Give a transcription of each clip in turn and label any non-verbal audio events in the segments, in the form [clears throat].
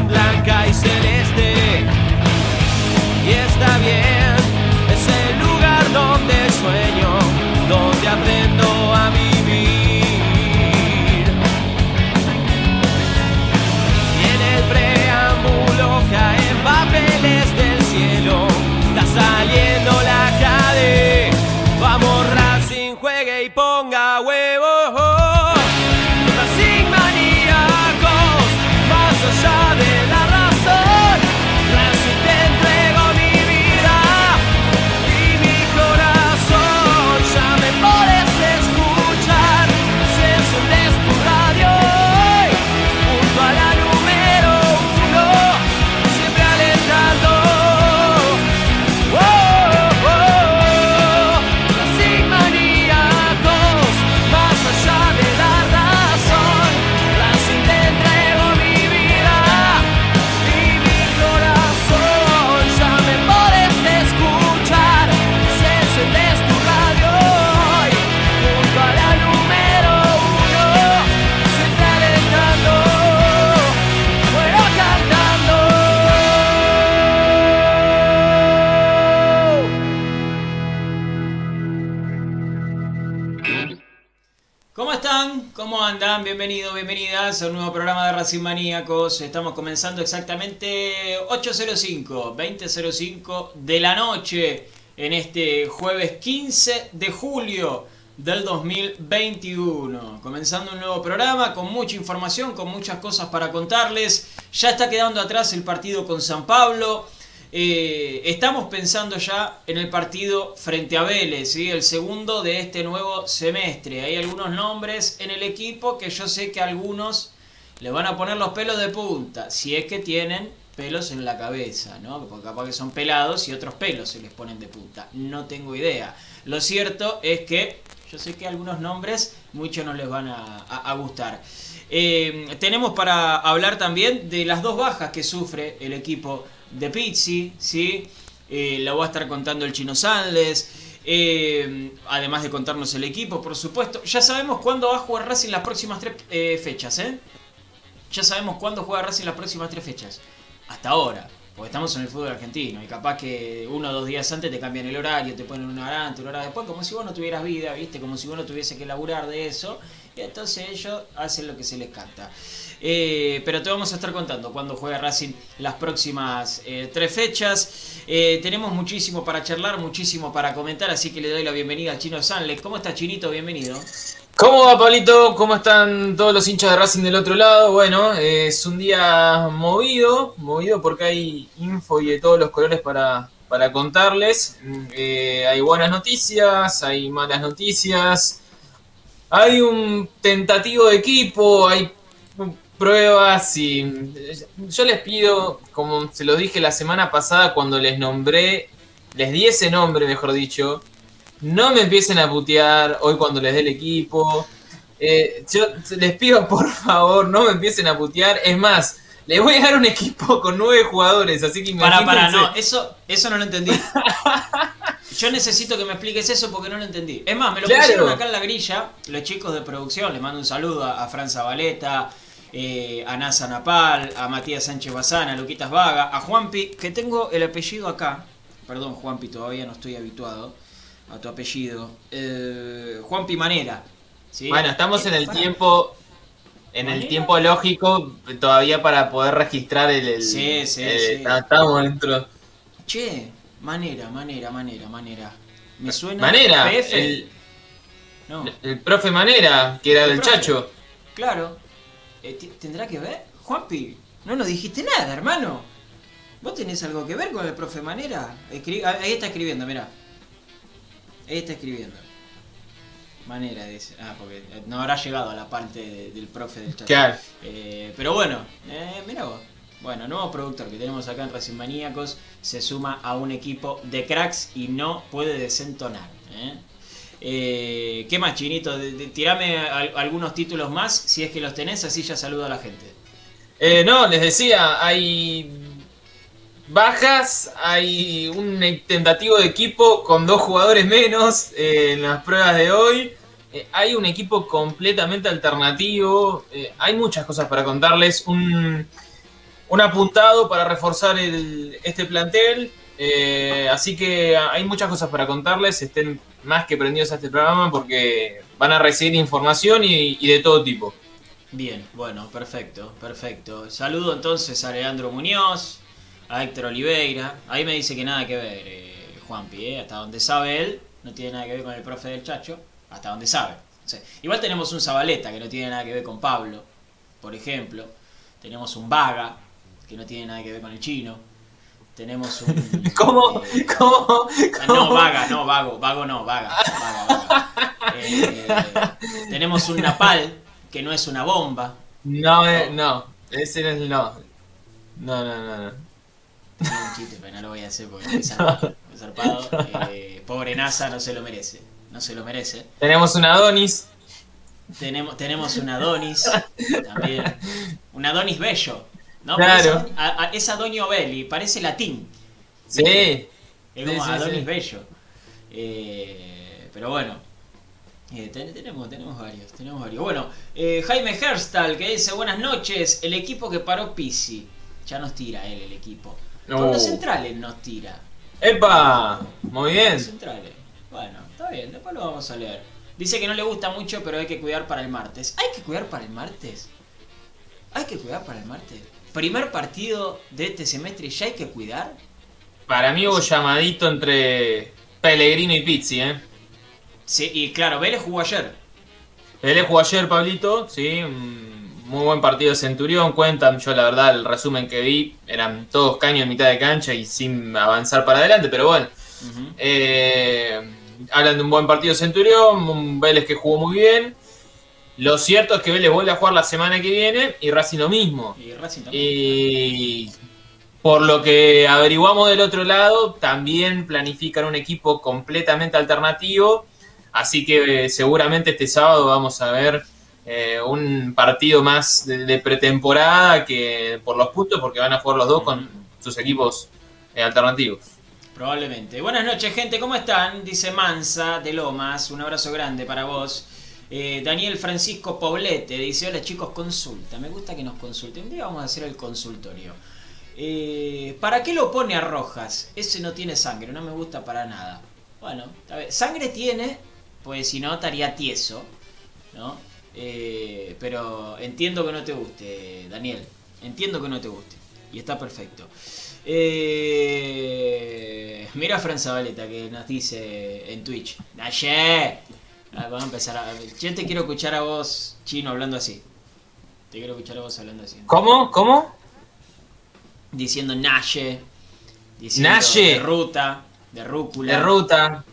pasión blanca y celeste. ¿Cómo andan? Bienvenidos, bienvenidas a un nuevo programa de Racing Maníacos. Estamos comenzando exactamente 8.05, 20.05 de la noche en este jueves 15 de julio del 2021. Comenzando un nuevo programa con mucha información, con muchas cosas para contarles. Ya está quedando atrás el partido con San Pablo. Eh, estamos pensando ya en el partido frente a Vélez, el segundo de este nuevo semestre. Hay algunos nombres en el equipo que yo sé que algunos le van a poner los pelos de punta, si es que tienen pelos en la cabeza, ¿no? Porque capaz que son pelados y otros pelos se les ponen de punta. No tengo idea. Lo cierto es que yo sé que algunos nombres muchos no les van a gustar. Eh, tenemos para hablar también de las dos bajas que sufre el equipo de Pizzi, ¿sí? Eh, la va a estar contando el Chino Sanles. eh, además de contarnos el equipo, por supuesto. Ya sabemos cuándo va a jugar Racing las próximas tres eh, fechas, ¿eh? Ya sabemos cuándo juega Racing las próximas tres fechas. Hasta ahora. Porque estamos en el fútbol argentino y capaz que uno o dos días antes te cambian el horario, te ponen una hora antes, una hora después, como si vos no tuvieras vida, ¿viste? Como si vos no tuviese que laburar de eso. Y entonces ellos hacen lo que se les canta. Eh, pero te vamos a estar contando cuándo juega Racing las próximas eh, tres fechas. Eh, tenemos muchísimo para charlar, muchísimo para comentar, así que le doy la bienvenida al Chino Sanles. ¿Cómo estás, Chinito? Bienvenido. ¿Cómo va, Pablito? ¿Cómo están todos los hinchas de Racing del otro lado? Bueno, es un día movido, movido porque hay info y de todos los colores para, para contarles. Mm, hay buenas noticias, hay malas noticias, hay un tentativo de equipo, hay pruebas y yo les pido, como se lo dije la semana pasada cuando les nombré, les di ese nombre, mejor dicho, no me empiecen a putear hoy cuando les dé el equipo. Eh, yo les pido [laughs] por favor, no me empiecen a putear. Es más, les voy a dar un equipo con nueve jugadores, así que Para, para, imagínense. no, eso, eso no lo entendí. [laughs] Yo necesito que me expliques eso porque no lo entendí. Es más, me lo Claro. pusieron acá en la grilla, los chicos de producción, les mando un saludo a, a Fran Zabaleta, eh, a Nasa Napal, a Matías Sánchez Bazán, a Luquitas Vaga, a Juanpi, que tengo el apellido acá. Perdón, Juanpi, todavía no estoy habituado a tu apellido. Eh, Juanpi Manera. ¿sí? Bueno, estamos en el tiempo. En el tiempo lógico todavía para poder registrar el. el- Sí, sí, eh, sí. Estamos dentro. Che, manera, manera, manera, manera. Me suena. Manera, PF. el, No. el profe Manera, que era El del profe. Chacho. Claro. Eh, ¿Tendrá que ver? Juanpi, no nos dijiste nada, hermano. ¿Vos tenés algo que ver con el profe Manera? Escri- ah, ahí está escribiendo, mirá. Ahí está escribiendo. Manera, dice. Ah, porque eh, no habrá llegado a la parte de- del profe del chat. Claro. Eh, pero bueno, eh, mira vos. Bueno, nuevo productor que tenemos acá en Racing Maníacos se suma a un equipo de cracks y no puede desentonar. ¿eh? Eh, ¿Qué más, Chinito? Tirame al- algunos títulos más, si es que los tenés, así ya saludo a la gente. Eh, no, les decía, hay bajas, hay un tentativo de equipo con dos jugadores menos en las pruebas de hoy. Hay un equipo completamente alternativo. hay muchas cosas para contarles. Un, un apuntado para reforzar el, este plantel. Eh, así que hay muchas cosas para contarles. Estén más que prendidos a este programa porque van a recibir información y, de todo tipo. Bien, bueno, perfecto, perfecto. Saludo entonces a Leandro Muñoz, a Héctor Oliveira. Ahí me dice que nada que ver, eh, Juanpi, eh, hasta donde sabe él, no tiene nada que ver con el profe del Chacho, hasta donde sabe. Igual tenemos un Zabaleta que no tiene nada que ver con Pablo, por ejemplo. Tenemos un Vaga que no tiene nada que ver con el chino. Tenemos un. [laughs] ¿Cómo? eh, ¿Cómo? ah, No, vaga, no, vago, vago no, vaga. vaga, vaga. [laughs] Eh, tenemos un Napal, que no es una bomba. No, eh, no, ese no es no. No, no, no, no. Tiene un chiste, pero no lo voy a hacer porque es zarpado. [laughs] es zarpado. Eh, pobre NASA no se lo merece. No se lo merece. Tenemos un Adonis. Tenemos, tenemos un Adonis también. Un Adonis bello. ¿No? Claro. Parece- a- a- es Adonio Belli, parece latín. Sí. Es como Sí, Adonis sí. Bello. Eh, pero bueno. eh, ten- tenemos, tenemos varios, tenemos varios. Bueno, eh, Jaime Herstal que dice buenas noches. El equipo que paró Pisi. Ya nos tira él el equipo. Con los centrales nos tira. ¡Epa! Muy bien. Los centrales. Bueno, está bien, después lo vamos a leer. Dice que no le gusta mucho, pero hay que cuidar para el martes. ¿Hay que cuidar para el martes? ¿Hay que cuidar para el martes? Primer partido de este semestre ya hay que cuidar. Para mí hubo llamadito entre Pellegrino y Pizzi, ¿eh? Sí, y claro, Vélez jugó ayer. Él jugó ayer, Pablito, sí, muy buen partido de Centurión, cuentan, yo la verdad el resumen que vi, eran todos caños en mitad de cancha y sin avanzar para adelante, pero bueno, eh, hablan de un buen partido de Centurión, un Vélez que jugó muy bien, lo cierto es que Vélez vuelve a jugar la semana que viene y Racing lo mismo, Y Racing también. y por lo que averiguamos del otro lado, también planifican un equipo completamente alternativo. Así que eh, seguramente este sábado vamos a ver eh, un partido más de, de pretemporada que por los puntos, porque van a jugar los dos con sus equipos eh, alternativos. Probablemente. Buenas noches, gente, ¿cómo están? Dice Mansa de Lomas, un abrazo grande para vos. Eh, Daniel Francisco Poblete dice: Hola chicos, consulta. Me gusta que nos consulten. Un día vamos a hacer el consultorio. Eh, ¿Para qué lo pone a Rojas? Ese no tiene sangre, no me gusta para nada. Bueno, bien. sangre tiene, pues si no estaría tieso, ¿no? Eh, pero entiendo que no te guste, Daniel. Entiendo que no te guste. Y está perfecto. Mira a Fran que nos dice en Twitch. Naye. Ah, Vamos a empezar a... Yo te quiero escuchar a vos, chino, hablando así. Te quiero escuchar a vos hablando así. ¿Cómo? ¿Cómo? Diciendo Naye. Diciendo Naye. De ruta. De rúcula. De ruta.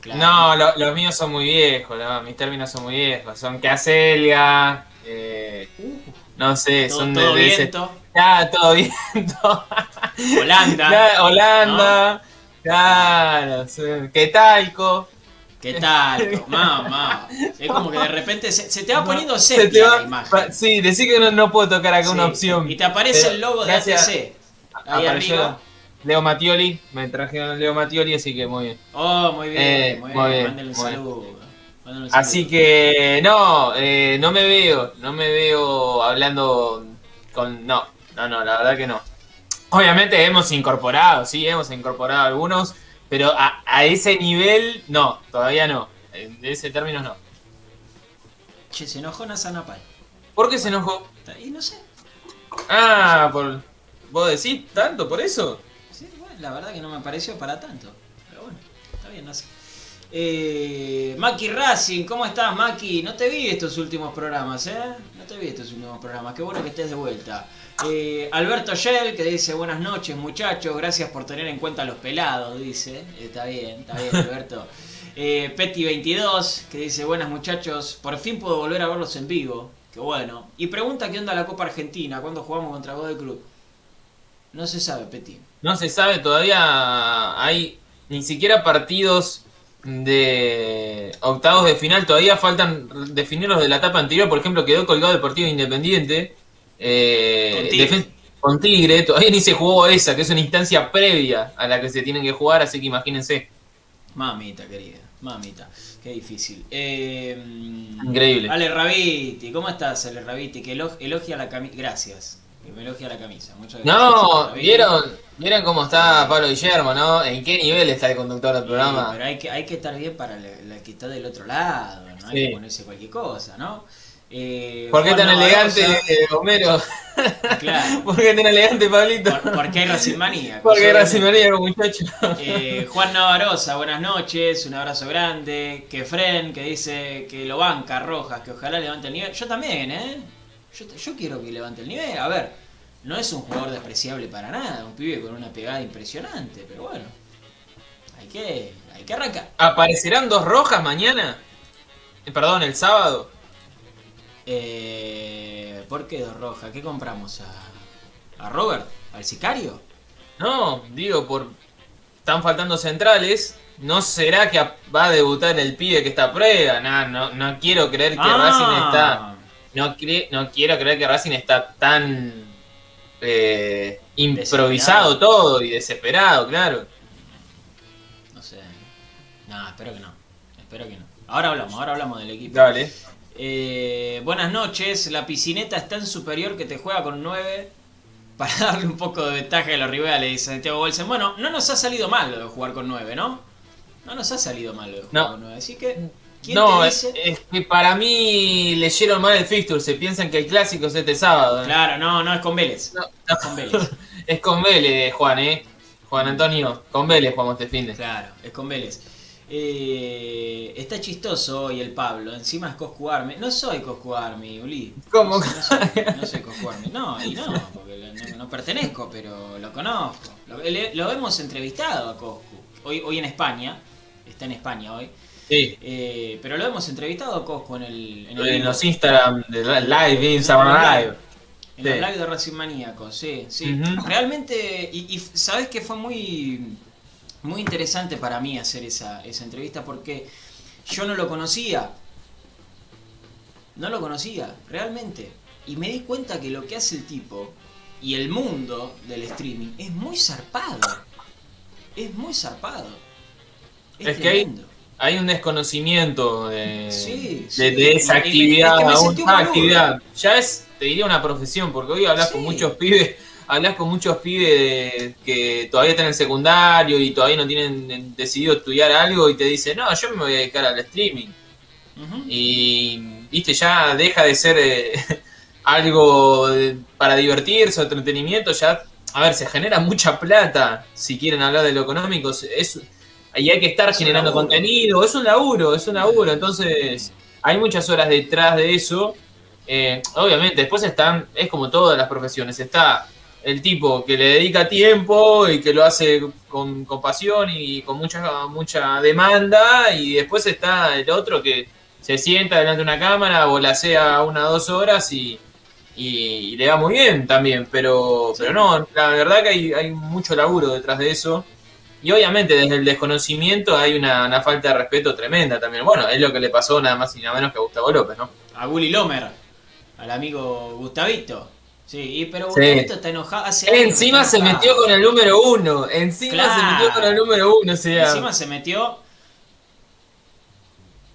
claro. No, lo- los míos son muy viejos, no, mis términos son muy viejos. Son Caselga, eh, no sé, Todo, son de, todo de ese- viento. Ah, todo viento. Holanda. [laughs] Holanda. Claro, sí. ¿Qué tal? [laughs] Mamá. Es como que de repente se, se te va poniendo Se sepia te va- la imagen. pa- Sí, decir que no, no puedo tocar acá una opción. Y te aparece Pero el logo de gracias. ATC. Ahí Apareció arriba. Leo Mattioli, me trajeron Leo Mattioli, así que muy bien. Oh, muy bien, Eh, muy bien. bien, Mándale un saludo. Mándale un Así saludo. que no, eh, no me veo, no me veo hablando con... No, no, no, la verdad que no. Obviamente hemos incorporado, sí, hemos incorporado algunos, pero a, a ese nivel no, todavía no. En ese término no. Che, se enojó Nazanapal. ¿Por qué se enojó? Y no sé. Ah, por... ¿Vos decís tanto por eso? Sí, bueno, la verdad que no me pareció para tanto. Pero bueno, está bien, no sé. Eh, Maki Racing, ¿cómo estás, Maki? No te vi estos últimos programas, ¿eh? No te vi estos últimos programas. Qué bueno que estés de vuelta. Eh, Alberto Shell, que dice buenas noches, muchachos. Gracias por tener en cuenta a los pelados, dice. Está bien, está bien, Alberto. [laughs] Eh, Petty22, que dice buenas muchachos. Por fin puedo volver a verlos en vivo. Qué bueno. Y pregunta qué onda la Copa Argentina, ¿cuándo jugamos contra Godoy Cruz? No se sabe, Petty. No se sabe, todavía hay ni siquiera partidos de octavos de final, todavía faltan definir los de la etapa anterior, por ejemplo, quedó colgado el partido Independiente eh, Con Tigre. defen- con Tigre, todavía ni se jugó esa, que es una instancia previa a la que se tienen que jugar, así que imagínense. Mamita, querida. Mamita. Qué difícil. Eh, Increíble. Ale Rabiti. ¿Cómo estás, Ale Rabiti? Que elo- elogia la camisa. Gracias. que me elogia la camisa. Muchas No, gracias. ¿vieron, ¿vieron cómo está Pablo Guillermo, no? ¿En qué nivel está el conductor del Sí, programa? pero hay que, hay que estar bien para la, la que está del otro lado, no hay Sí. que ponerse cualquier cosa, ¿no? Eh, ¿Por qué tan elegante, eh, Homero? [laughs] Claro, [laughs] ¿Por qué tan elegante, Pablito? por- porque hay Racing Manía. Porque era maníaco, muchacho. [laughs] Eh, Juan Navarroza, buenas noches, un abrazo grande. Kefren, que dice que lo banca Rojas, que ojalá levante el nivel. Yo también, ¿eh? Yo, yo quiero que levante el nivel. A ver, no es un jugador despreciable para nada, un pibe con una pegada impresionante, pero bueno, hay que, hay que arrancar. ¿Aparecerán dos rojas mañana? Eh, Perdón, el sábado. Eh, ¿Por qué dos rojas? ¿Qué compramos? ¿A, a Robert? ¿Al sicario? No, digo, por. Están faltando centrales. ¿No será que va a debutar el pibe que está a prueba? No, no quiero creer que Ah. Racing está. No, cre- no quiero creer que Racing está tan eh, improvisado todo y desesperado, claro. No sé. No, espero que no. Espero que no. Ahora hablamos, ahora hablamos del equipo. Dale. Eh, buenas noches. La piscineta es tan superior que te juega con 9 [laughs] para darle un poco de ventaja a los rivales, dice Santiago Bolsen. Bueno, no nos ha salido mal lo de jugar con 9, ¿no? No nos ha salido mal lo de jugar No. con 9. Así que, ¿quién No, te dice? es que para mí leyeron mal el fixture. Se piensan que el clásico es este sábado. ¿eh? Claro, no, no, es con Vélez. No, Es con Vélez. [laughs] Es con Vélez, Juan, ¿eh? Juan Antonio, con Vélez jugamos este fin de. Claro, es con Vélez. Eh, está chistoso hoy el Pablo. Encima es Coscu Army. No soy Coscu Army, Uli. ¿Cómo? No soy, no soy Coscu Army. No, y no, porque no, no pertenezco, pero lo conozco. Lo, hemos entrevistado a Coscu. Hoy, hoy en España. Está en España hoy. Sí. Eh, pero lo hemos entrevistado a Coscu en el, en el En los Instagram de Live, Instagram Live. En Sí. los live de Racing Maníaco, sí, sí. Realmente, y, y sabes que fue muy, muy interesante para mí hacer esa, esa entrevista porque yo no lo conocía. No lo conocía, realmente. Y me di cuenta que lo que hace el tipo y el mundo del streaming es muy zarpado. Es muy zarpado. Es, Es que hay-. Hay un desconocimiento de, Sí, de, sí. de esa me- actividad, es que me. Ya es, te diría una profesión, porque hoy hablas con muchos pibes, hablas con muchos pibes de- que todavía están en el secundario y todavía no tienen decidido estudiar algo y te dicen, no, yo me voy a dedicar al streaming. Y, viste, ya deja de ser eh, [laughs] algo de- para divertirse o entretenimiento, ya, a ver, se genera mucha plata, si quieren hablar de lo económico, es, y hay que estar Es generando contenido, es un laburo, es un laburo, entonces hay muchas horas detrás de eso. Eh, obviamente, después están, es como todas las profesiones, está el tipo que le dedica tiempo y que lo hace con, con pasión y con mucha, mucha demanda, y después está el otro que se sienta delante de una cámara o la sea una o dos horas y, y- le va muy bien también, pero, pero no, la verdad que hay, hay mucho laburo detrás de eso. Y obviamente desde el desconocimiento hay una, falta de respeto tremenda también. Bueno, es lo que le pasó nada más y nada menos que a Gustavo López, ¿no? a Gulli Lomer, al amigo Gustavito. Sí, pero Sí. Gustavito está enojado. Hace años encima está se metió con el número uno, encima se metió con el número uno, o sea... Encima se metió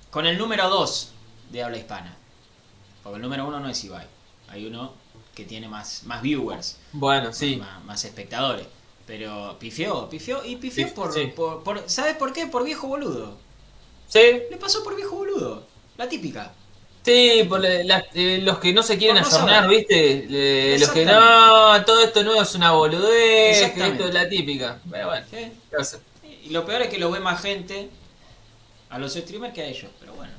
con el número 2 de habla hispana. Porque el número 1 no es Ibai. Hay uno que tiene más, más viewers, Bueno, sí. más, más espectadores. Pero pifió, pifió y pifió Sí, por, sí. por, por- ¿Sabes por qué? Por viejo boludo. Sí, Le pasó por viejo boludo. La típica. Sí, por la- eh, los que no se quieren no ayornar. ¿viste? Los que no, todo esto no es una boludez, esto es la típica. Pero bueno. Y lo peor es que lo ve más gente a los streamers que a ellos, pero bueno.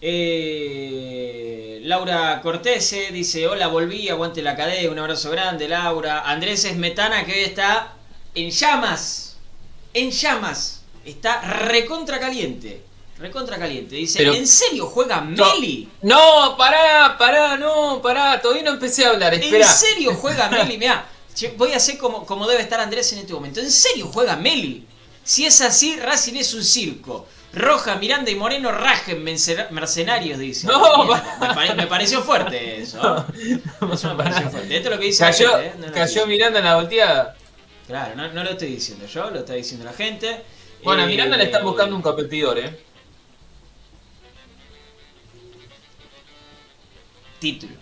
Eh, Laura Cortese dice, hola, volví, aguante la cadena, un abrazo grande, Laura. Andrés Esmetana que hoy está en llamas, en llamas, está recontra caliente, recontra caliente. Dice, Pero- ¿en serio juega No. Meli? No, pará, pará, no, pará, todavía no empecé a hablar, espera. ¿En serio juega [laughs] Meli? Mirá, voy a hacer como, como debe estar Andrés en este momento. ¿En serio juega Meli? Si es así, Racing es un circo. Roja, Miranda y Moreno rajen mercena- mercenarios, dice. No, me, pare- me pareció fuerte [laughs] eso. ¿eh? Eso me pareció fuerte. Esto es lo que dice la Cayó, gente, ¿eh? No cayó Miranda en la volteada. Claro, no, no lo estoy diciendo yo, lo está diciendo la gente. Bueno, a Eh, Miranda le están buscando un competidor, ¿eh? Título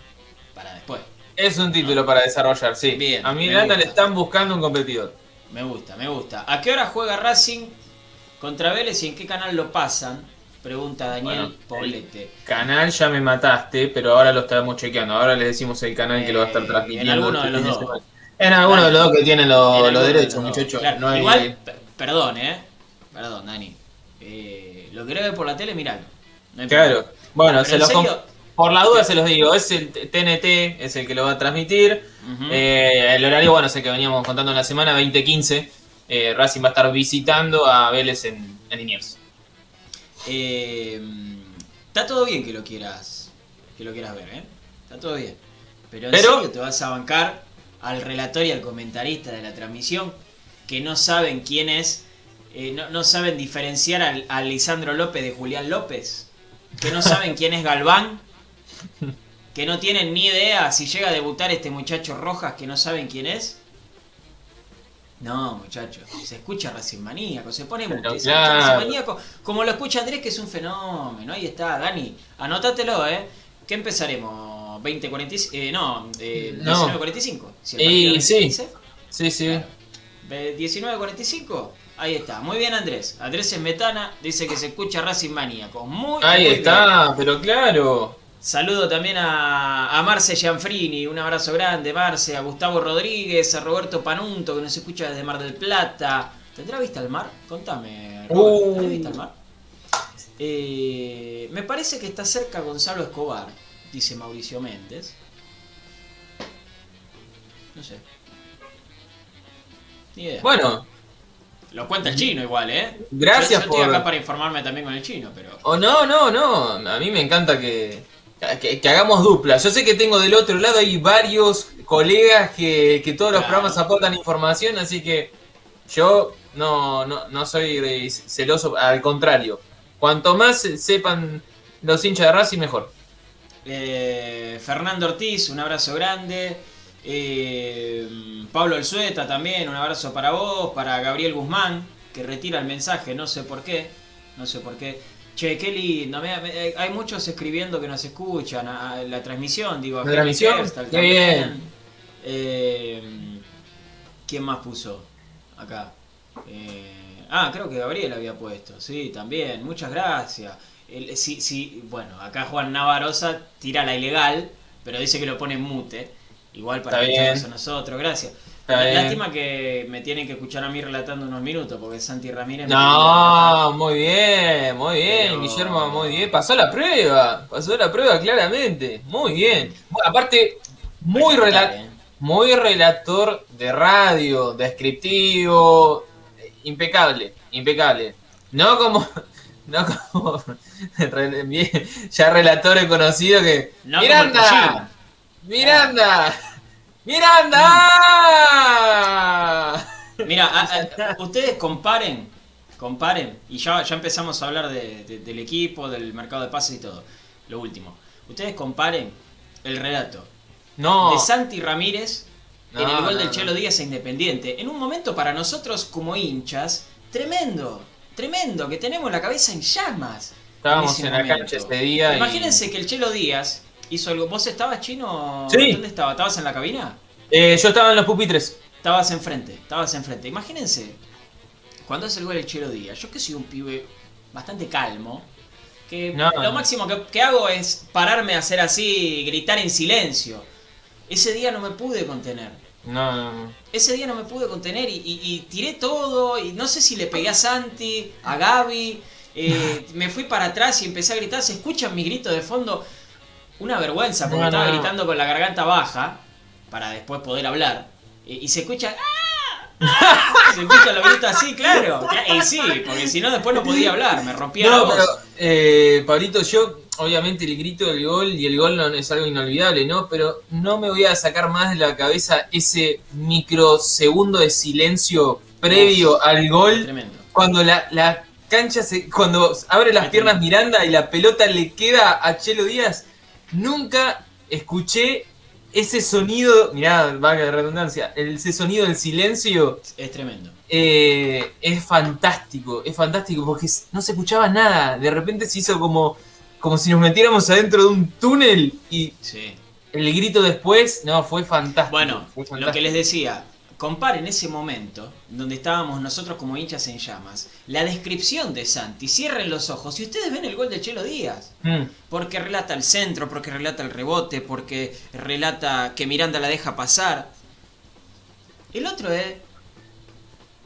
para después. Es un título para desarrollar, sí. Bien, a Miranda le están buscando un competidor. Me gusta, me gusta. ¿A qué hora juega Racing contra Vélez y en qué canal lo pasan? Pregunta Daniel Bueno, Poblete. Canal ya me mataste, pero ahora lo estamos chequeando. Ahora les decimos el canal que lo va a estar Eh, transmitiendo. en alguno de este los fin dos. semana. En alguno de los dos que tienen En los los de derechos, los dos. muchachos. Claro, No hay- Igual, pe- perdón, ¿eh? Perdón, Dani. Eh, lo querés ver por la tele, miralo. No Claro. Bueno, Pero se los serio, por la duda se los digo. Es el TNT, es el que lo va a transmitir. Eh, el horario, bueno, es el que veníamos contando en la semana, 2015. Eh, Racing va a estar visitando a Vélez en, en Liniers. Eh, está todo bien que lo quieras que lo quieras ver, ¿eh? Está todo bien. Pero en Pero- serio te vas a bancar al relator y al comentarista de la transmisión que no saben quién es, no, no saben diferenciar al, a Lisandro López de Julián López, que no saben [laughs] quién es Galván, [laughs] que no tienen ni idea si llega a debutar este muchacho Rojas que no saben quién es. No, muchachos, se escucha Racing Maníaco, se pone se claro. Racing Maníaco, como lo escucha Andrés, que es un fenómeno. Ahí está, Dani, anótatelo, ¿eh? ¿Qué empezaremos? ¿20.45? Eh, no, eh, No. 19.45. Si Y sí. 15, Sí, sí. 19.45. Ahí está. Muy bien, Andrés. Andrés es Metana. Dice que se escucha Racing Maníaco. Muy, Ahí muy bien. está, pero claro. Saludo también a, a Marce Gianfrini. Un abrazo grande, Marce. A Gustavo Rodríguez. A Roberto Panunto, que nos escucha desde Mar del Plata. ¿Tendrá vista al mar? Contame. Robert, Uh. ¿Tenés vista al mar? Eh, me parece que está cerca Gonzalo Escobar, dice Mauricio Méndez. No sé. Ni idea. Bueno, Lo cuenta el chino igual, ¿eh? Gracias yo, yo estoy por- acá para informarme también con el chino, pero... o no, no, no. A mí me encanta que, que, que hagamos dupla. Yo sé que tengo del otro lado hay varios colegas que, que todos los Claro. programas aportan información, así que yo no, no, no soy celoso, al contrario. Cuanto más sepan los hinchas de Racing, mejor. Eh, Fernando Ortiz, un abrazo grande. Eh, Pablo Elzueta también, un abrazo para vos. Para Gabriel Guzmán, que retira el mensaje, no sé por qué. No sé por qué. Che, qué lindo. me- me- hay muchos escribiendo que nos escuchan a, a la transmisión. Digo, a ¿La transmisión? Kerstal Qué bien. Eh, ¿Quién más puso acá? Eh, ah, creo que Gabriel había puesto. Sí, también. Muchas gracias. El- sí, sí, bueno, acá Juan Navarosa tira la ilegal, pero dice que lo pone en mute. Igual para escucharnos a nosotros, gracias. Lástima que me tienen que escuchar a mí relatando unos minutos, porque Santi Ramírez... me No, muy bien, muy bien, Pero- Guillermo, muy bien. Pasó la prueba, pasó la prueba claramente. Muy bien. Bueno, aparte, muy, rela- ¿eh? muy relator de radio, descriptivo, impecable, impecable. No como, [laughs] no como [laughs] ya relatores conocidos que... No Miranda, Miranda, Miranda. Mira, a- a- ustedes comparen, comparen, y ya, ya empezamos a hablar de- de- del equipo, del mercado de pases y todo. Lo último. Ustedes comparen el relato No, de Santi Ramírez en el gol no, del. Chelo Díaz a Independiente. En un momento para nosotros como hinchas, tremendo, tremendo, que tenemos la cabeza en llamas. estábamos en la cancha ese día. y- Imagínense que el Chelo Díaz hizo algo. ¿Vos estabas chino? Sí. ¿Dónde estabas? ¿Estabas en la cabina? Eh, yo estaba en los pupitres. Estabas enfrente, estabas enfrente. Imagínense, cuando hace el gol el Chelo Díaz, yo que soy un pibe bastante calmo, que No, lo no. máximo que, que hago es pararme a hacer así, gritar en silencio. Ese día no me pude contener. No, no, no. Ese día no me pude contener y, y- y tiré todo y no sé si le pegué a Santi, a Gaby, eh, me fui para atrás y empecé a gritar, se escuchan mis gritos de fondo, una vergüenza porque No, estaba no. gritando con la garganta baja para después poder hablar y, y se escucha... ¡Ah! ¡Ah! Se escuchan los gritos así, claro. Y sí, porque si no después no podía hablar, me rompía la No, voz. pero, eh, Pablito, yo, obviamente el grito del gol y el gol no es algo inolvidable, ¿no? Pero no me voy a sacar más de la cabeza ese microsegundo de silencio previo al gol. Tremendo. Cuando la, la cancha se. Cuando abre las piernas. Miranda y la pelota le queda a Chelo Díaz. Nunca escuché ese sonido. Mirá, valga la redundancia. Ese sonido del silencio. Es tremendo. Eh, es fantástico, es fantástico porque no se escuchaba nada. De repente se hizo como, como si nos metiéramos adentro de un túnel y Sí. el grito después, no, fue fantástico. Bueno, fue lo que les decía, comparen ese momento donde estábamos nosotros como hinchas en llamas, la descripción de Santi, cierren los ojos y ustedes ven el gol de Chelo Díaz. Mm. Porque relata el centro, porque relata el rebote, porque relata que Miranda la deja pasar. El otro es...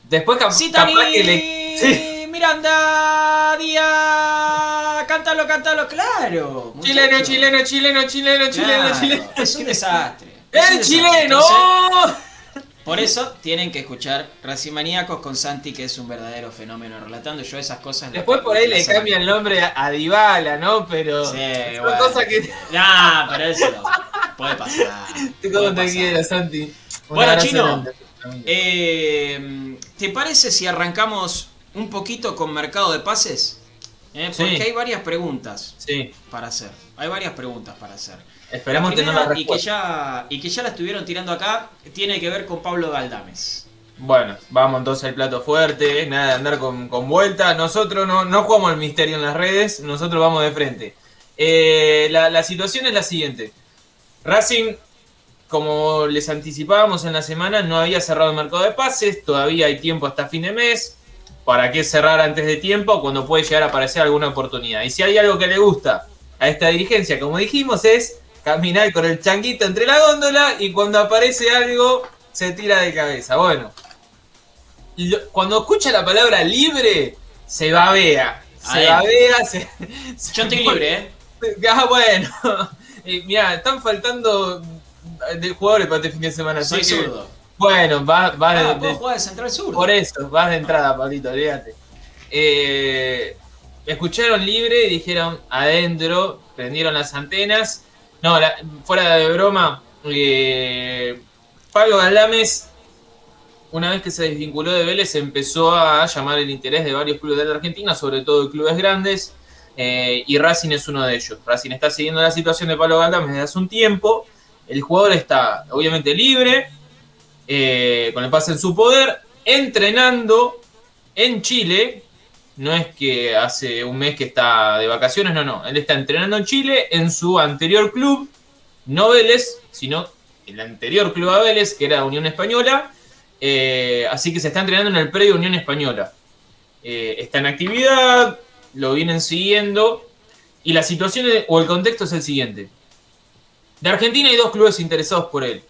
Después cap- Sí, capaz Tani, que le... [laughs] Sí. Miranda Díaz, cántalo, cántalo, claro. Chileno, chileno, chileno, chileno, chileno, Claro, chileno. Es un desastre. Es un ¡El desastre. chileno! Entonces, por eso tienen que escuchar Racing Maníacos con Santi, que es un verdadero fenómeno relatando. Yo esas cosas. Después por ahí le cambia el nombre a, a Dybala, ¿no? Pero Sí, son bueno. cosas que... Nah, pero eso puede pasar. [laughs] Tú puede como te quiero, Santi. Bueno, Chino. Eh, ¿Te parece si arrancamos un poquito con mercado de pases? Eh, porque Sí. hay varias preguntas Sí, para hacer. Hay varias preguntas para hacer. esperamos La tener la y que respuesta. ya y que ya la estuvieron tirando acá tiene que ver con Pablo Galdames. Bueno, vamos entonces al plato fuerte, nada de andar con, con vuelta. Nosotros no, no jugamos el misterio en las redes, nosotros vamos de frente. Eh, la, la situación es la siguiente. Racing, como les anticipábamos en la semana, no había cerrado el mercado de pases, todavía hay tiempo hasta fin de mes. ¿Para qué cerrar antes de tiempo cuando puede llegar a aparecer alguna oportunidad? Y si hay algo que le gusta a esta dirigencia, como dijimos, es caminar con el changuito entre la góndola y cuando aparece algo se tira de cabeza. Bueno, cuando escucha la palabra libre, se babea. Se babea, se, se [laughs] Yo estoy libre, ¿eh? [laughs] Ah, bueno. [laughs] Mira, están faltando de jugadores para este fin de semana. Soy zurdo. Bueno, vas va Ah, de, de- central zurdo. por eso, vas de entrada, Pablito, olvídate. Eh, escucharon libre y dijeron adentro, prendieron las antenas. No, la- fuera de broma, eh, Pablo Galdames, una vez que se desvinculó de Vélez, empezó a llamar el interés de varios clubes de la Argentina, sobre todo de clubes grandes, eh, y Racing es uno de ellos. Racing está siguiendo la situación de Pablo Galdames desde hace un tiempo. El jugador está obviamente libre, eh, con el pase en su poder, entrenando en Chile. No es que hace un mes que está de vacaciones, no, no. Él está entrenando en Chile en su anterior club, no Vélez, sino el anterior club a Vélez, que era Unión Española. Eh, así que se está entrenando en el predio Unión Española. Eh, está en actividad, lo vienen siguiendo. Y la situación o el contexto es el siguiente. De Argentina hay dos clubes interesados por él.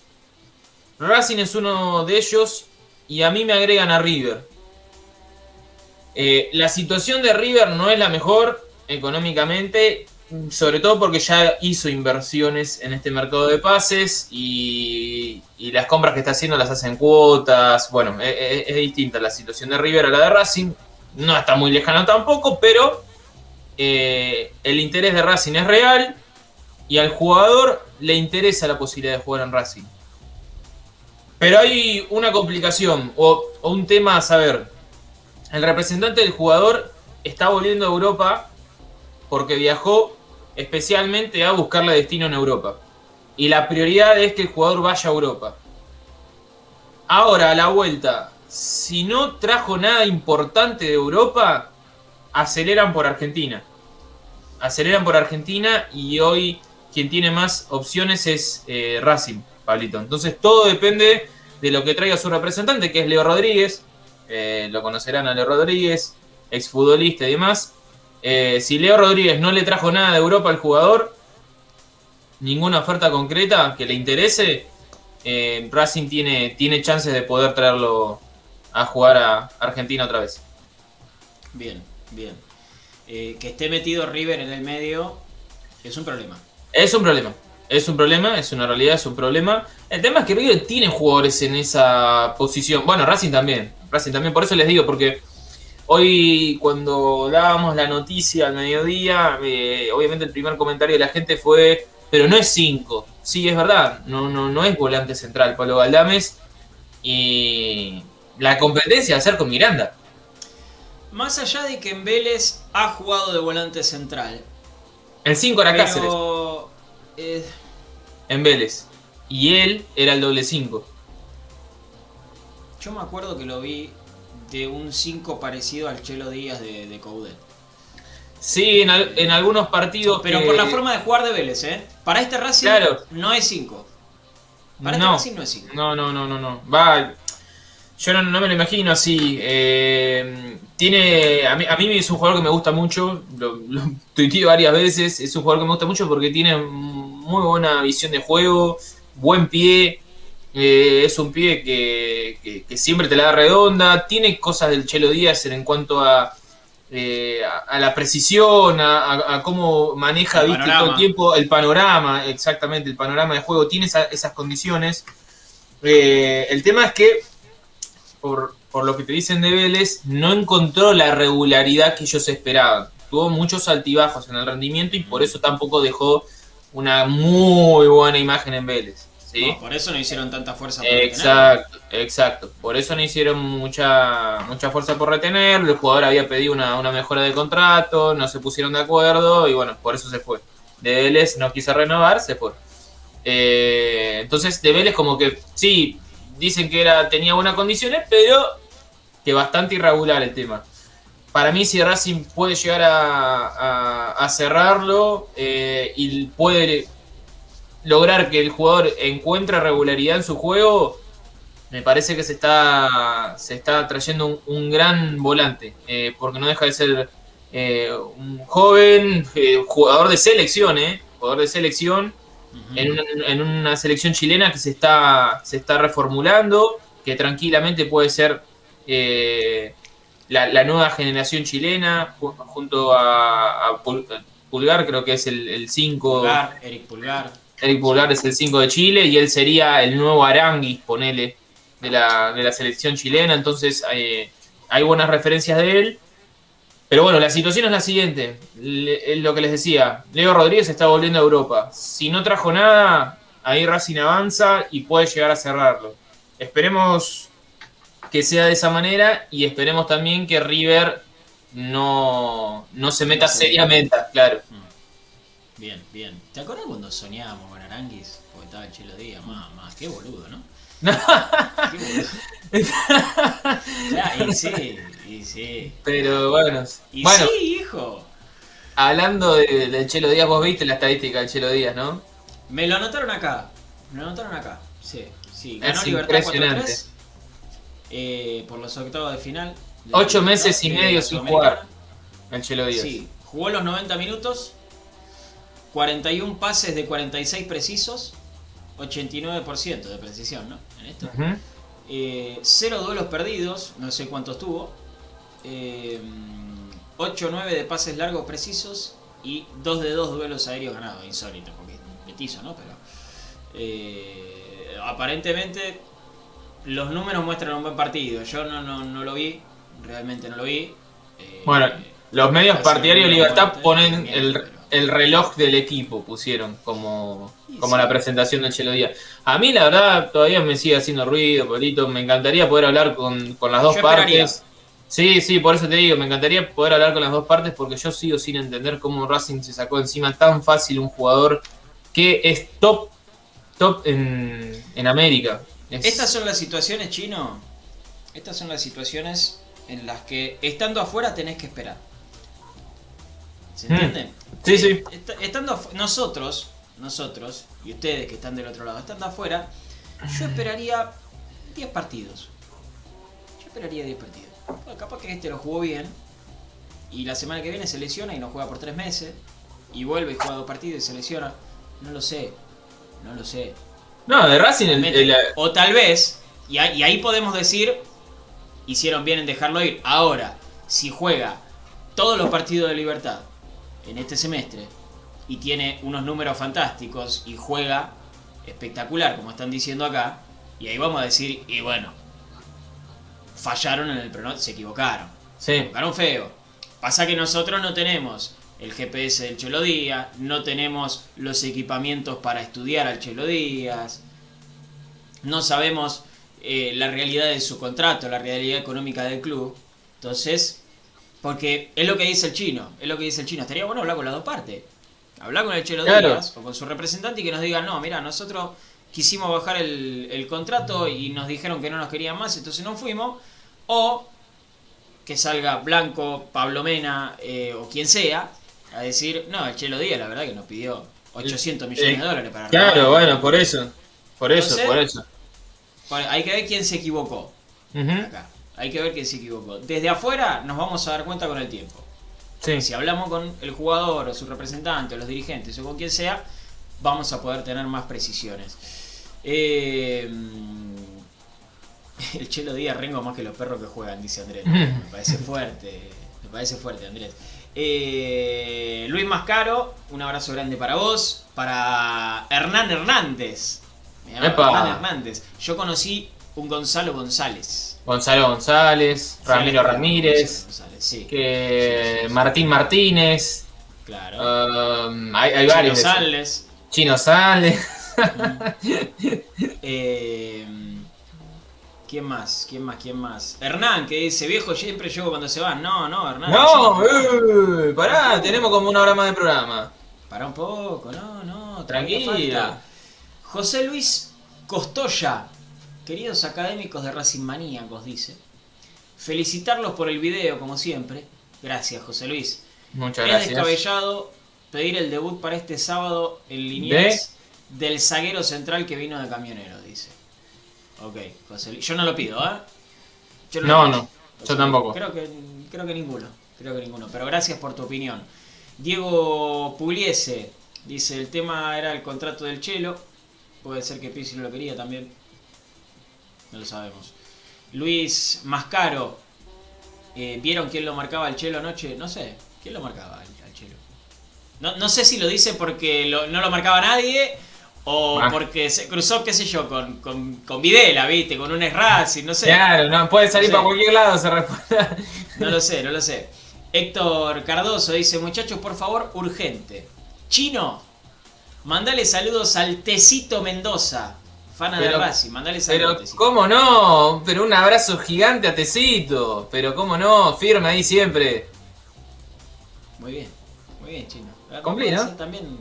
Racing es uno de ellos y a mí me agregan a River. Eh, la situación de River no es la mejor económicamente, sobre todo porque ya hizo inversiones en este mercado de pases y, las compras que está haciendo las hacen cuotas. Bueno, es, es- es distinta la situación de River a la de Racing. No está muy lejano tampoco, pero eh, el interés de Racing es real y al jugador le interesa la posibilidad de jugar en Racing. Pero hay una complicación o, un tema a saber. El representante del jugador está volviendo a Europa porque viajó especialmente a buscarle destino en Europa. Y la prioridad es que el jugador vaya a Europa. Ahora, a la vuelta, si no trajo nada importante de Europa, aceleran por Argentina. Aceleran por Argentina y hoy quien tiene más opciones es eh, Racing, Pablito. Entonces todo depende de lo que traiga su representante, que es Leo Rodríguez. Eh, lo conocerán a Leo Rodríguez, exfutbolista y demás. Eh, si Leo Rodríguez no le trajo nada de Europa al jugador, ninguna oferta concreta que le interese, eh, Racing tiene, tiene chances de poder traerlo a jugar a Argentina otra vez. Bien, bien. Que esté metido River en el medio es un problema. Es un problema. Es un problema, es una realidad, es un problema. El tema es que River tiene jugadores en esa posición. Bueno, Racing también. Racing también, por eso les digo, porque hoy cuando dábamos la noticia al mediodía, eh, obviamente el primer comentario de la gente fue, pero no es 5. Sí, es verdad, no, no, no es volante central Pablo Galdames. Y la competencia va a ser con Miranda. Más allá de que en Vélez ha jugado de volante central. El 5 era Cáceres, Pero. Eh, en Vélez. Y él era el doble 5. yo me acuerdo que lo vi de un 5 parecido al Chelo Díaz de, de Coudet. Sí, en, al- en algunos partidos. Pero que- por la forma de jugar de Vélez, ¿eh? Para este Racing Claro. no es 5. Para No. este Racing no es 5. No, no, no, no, no. Va. Yo no, no me lo imagino así. Eh, tiene. A mí, a mí es un jugador que me gusta mucho. Lo, lo [laughs] tuiteé varias veces. Es un jugador que me gusta mucho porque tiene muy buena visión de juego, buen pie. eh, es un pie que, que- que siempre te la da redonda. Tiene cosas del Chelo Díaz en cuanto a. eh, a, a la precisión, a, cómo maneja El ¿viste? todo el tiempo el panorama, exactamente, el panorama de juego, tiene esa- esas condiciones. Eh, el tema es que, por, por lo que te dicen de Vélez, no encontró la regularidad que ellos esperaban. Tuvo muchos altibajos en el rendimiento y por eso tampoco dejó una muy buena imagen en Vélez. ¿sí? No, por eso no hicieron tanta fuerza por retenerlo. Exacto, exacto. Por eso no hicieron mucha mucha fuerza por retenerlo. El jugador había pedido una, una mejora de contrato, no se pusieron de acuerdo y bueno, por eso se fue. De Vélez no quiso renovar, se fue. Eh, entonces, de Vélez como que sí, dicen que era tenía buenas condiciones, pero que bastante irregular el tema. Para mí, si Racing puede llegar a, a- a cerrarlo eh, y puede lograr que el jugador encuentre regularidad en su juego, me parece que se está, se está trayendo un, un gran volante, eh, porque no deja de ser eh, un joven jugador de selección, eh, jugador de selección, en una, en una selección chilena que se está, se está reformulando, que tranquilamente puede ser la, la nueva generación chilena, ju- junto a, a Pul- Pulgar, creo que es el 5. Pulgar, Eric Pulgar. Eric Pulgar es el 5 de Chile y él sería el nuevo Aranguis, ponele, de la, de la selección chilena. Entonces eh, hay buenas referencias de él. Pero bueno, la situación es la siguiente. Le- lo que les decía. Leo Rodríguez está volviendo a Europa. Si no trajo nada, ahí Racing avanza y puede llegar a cerrarlo. Esperemos que sea de esa manera y esperemos también que River no, no se meta No se- seriamente, claro. Mm. Bien, bien. ¿Te acuerdas cuando soñábamos con Aranguis? Porque estaba el Chelo Díaz, más, más, qué boludo, ¿no? Qué boludo. Ya, y sí, y sí. Pero bueno, Y bueno sí, hijo. hablando de- del Chelo Díaz, vos viste la estadística del Chelo Díaz, ¿no? Me lo anotaron acá. Me lo anotaron acá. Sí, sí. Ganó Es Libertad impresionante. 4-3. Eh, por los octavos de final. de Ocho meses y medio sin jugar. El Chelo Díaz. Sí, jugó los 90 minutos, 41 pases de 46 precisos, 89% de precisión, ¿no? En esto. Ujú. Eh, cero duelos perdidos, no sé cuántos tuvo. Eh, 8 9 de pases largos precisos y 2 de 2 duelos aéreos ganados. Insólito, porque es petizo, ¿no? Pero eh, aparentemente los números muestran un buen partido. Yo no, no, no lo vi, realmente no lo vi. Eh, Bueno, los medios partidarios de Libertad ponen bien, el, pero- el reloj del equipo, pusieron como, Sí, como sí. la presentación del Chelo Díaz. A mí, la verdad, todavía me sigue haciendo ruido, Polito. Me encantaría poder hablar con, con las dos Yo esperaría. partes. Sí, sí, por eso te digo, me encantaría poder hablar con las dos partes porque yo sigo sin entender cómo Racing se sacó encima tan fácil un jugador que es top, top en, en América. Es- Estas son las situaciones, chino. Estas son las situaciones en las que estando afuera tenés que esperar. ¿Se Mm. entiende? Sí, sí. Est- estando nosotros, nosotros y ustedes que están del otro lado, estando afuera, yo esperaría 10 partidos. Yo esperaría 10 partidos. Bueno, capaz que este lo jugó bien y la semana que viene se lesiona y no juega por 3 meses y vuelve y juega dos partidos y se lesiona. No lo sé. No lo sé. No, de Racing el- el- O tal vez, y ahí, y ahí podemos decir, hicieron bien en dejarlo ir. Ahora, si juega todos los partidos de libertad en este semestre y tiene unos números fantásticos y juega espectacular, como están diciendo acá, y ahí vamos a decir, y bueno, fallaron en el pronóstico, se equivocaron. Se sí. equivocaron feo. Pasa que nosotros no tenemos el GPS del Chelo Díaz, no tenemos los equipamientos para estudiar al Chelo Díaz, no sabemos eh, la realidad de su contrato, la realidad económica del club. Entonces, porque es lo que dice el chino, es lo que dice el chino. Estaría bueno hablar con las dos partes. Hablar con el Chelo Claro. Díaz o con su representante y que nos digan, no, mira, nosotros quisimos bajar el, el contrato y nos dijeron que no nos querían más, entonces no fuimos. O que salga Blanco, Pablo Mena eh, o quien sea a decir, no, el Chelo Díaz la verdad que nos pidió 800 millones de dólares para Claro, bueno, por eso. Por eso, Entonces- por eso. Bueno, hay que ver quién se equivocó. Acá. Hay que ver quién se equivocó. Desde afuera nos vamos a dar cuenta con el tiempo. Sí. Si hablamos con el jugador o su representante o los dirigentes o con quien sea, vamos a poder tener más precisiones. Eh, el Chelo Díaz rengo más que los perros que juegan, dice Andrés. Me parece fuerte, me parece fuerte, Andrés. Eh, Luis Mascaro, un abrazo grande para vos. Para Hernán Hernández. Me. Hernán Hernández. Yo conocí un Gonzalo González. Gonzalo González, Ramiro Ramírez, González, sí. que Sí. Martín Martínez, Claro. um, hay, hay Chino varios. esos. Sales. Chino Sales. [laughs] Eh, ¿Quién más? ¿Quién más? ¿Quién más? Hernán, que dice, viejo, siempre llego cuando se van. No, no, Hernán. No, eh, pará, tenemos como una hora más de programa. Pará un poco, no, no. Tranquila. José Luis Costoya, queridos académicos de Racing Maníacos, dice. Felicitarlos por el video, como siempre. Gracias, José Luis. Muchas es gracias. descabellado pedir el debut para este sábado en Liniers del zaguero central que vino de camionero. Ok, José Luis. Yo no lo pido, ¿eh? Yo No, no, yo tampoco. Creo que, creo que ninguno. Creo que ninguno. Pero gracias por tu opinión. Diego Pugliese dice: el tema era el contrato del Chelo. Puede ser que Pizzi no lo quería también. No lo sabemos. Luis Mascaro. eh, ¿Vieron quién lo marcaba al Chelo anoche? No sé. ¿Quién lo marcaba al, al Chelo? No, no sé si lo dice porque lo- no lo marcaba nadie o Ah. porque se cruzó, qué sé yo, con, con, con Videla, ¿viste? Con un Racing, no sé. Claro, no, puede salir para cualquier lado, se responde. No lo sé, no lo sé. Héctor Cardoso dice, muchachos, por favor, urgente. Chino, mandale saludos al Tecito Mendoza, fana de Pero- Racing. Mandale saludos. Pero, Tecito. ¿cómo no? Pero un abrazo gigante a Tecito. Pero, ¿cómo no? Firme ahí siempre. Muy bien, muy bien, Chino. Cumplí, ¿no? También,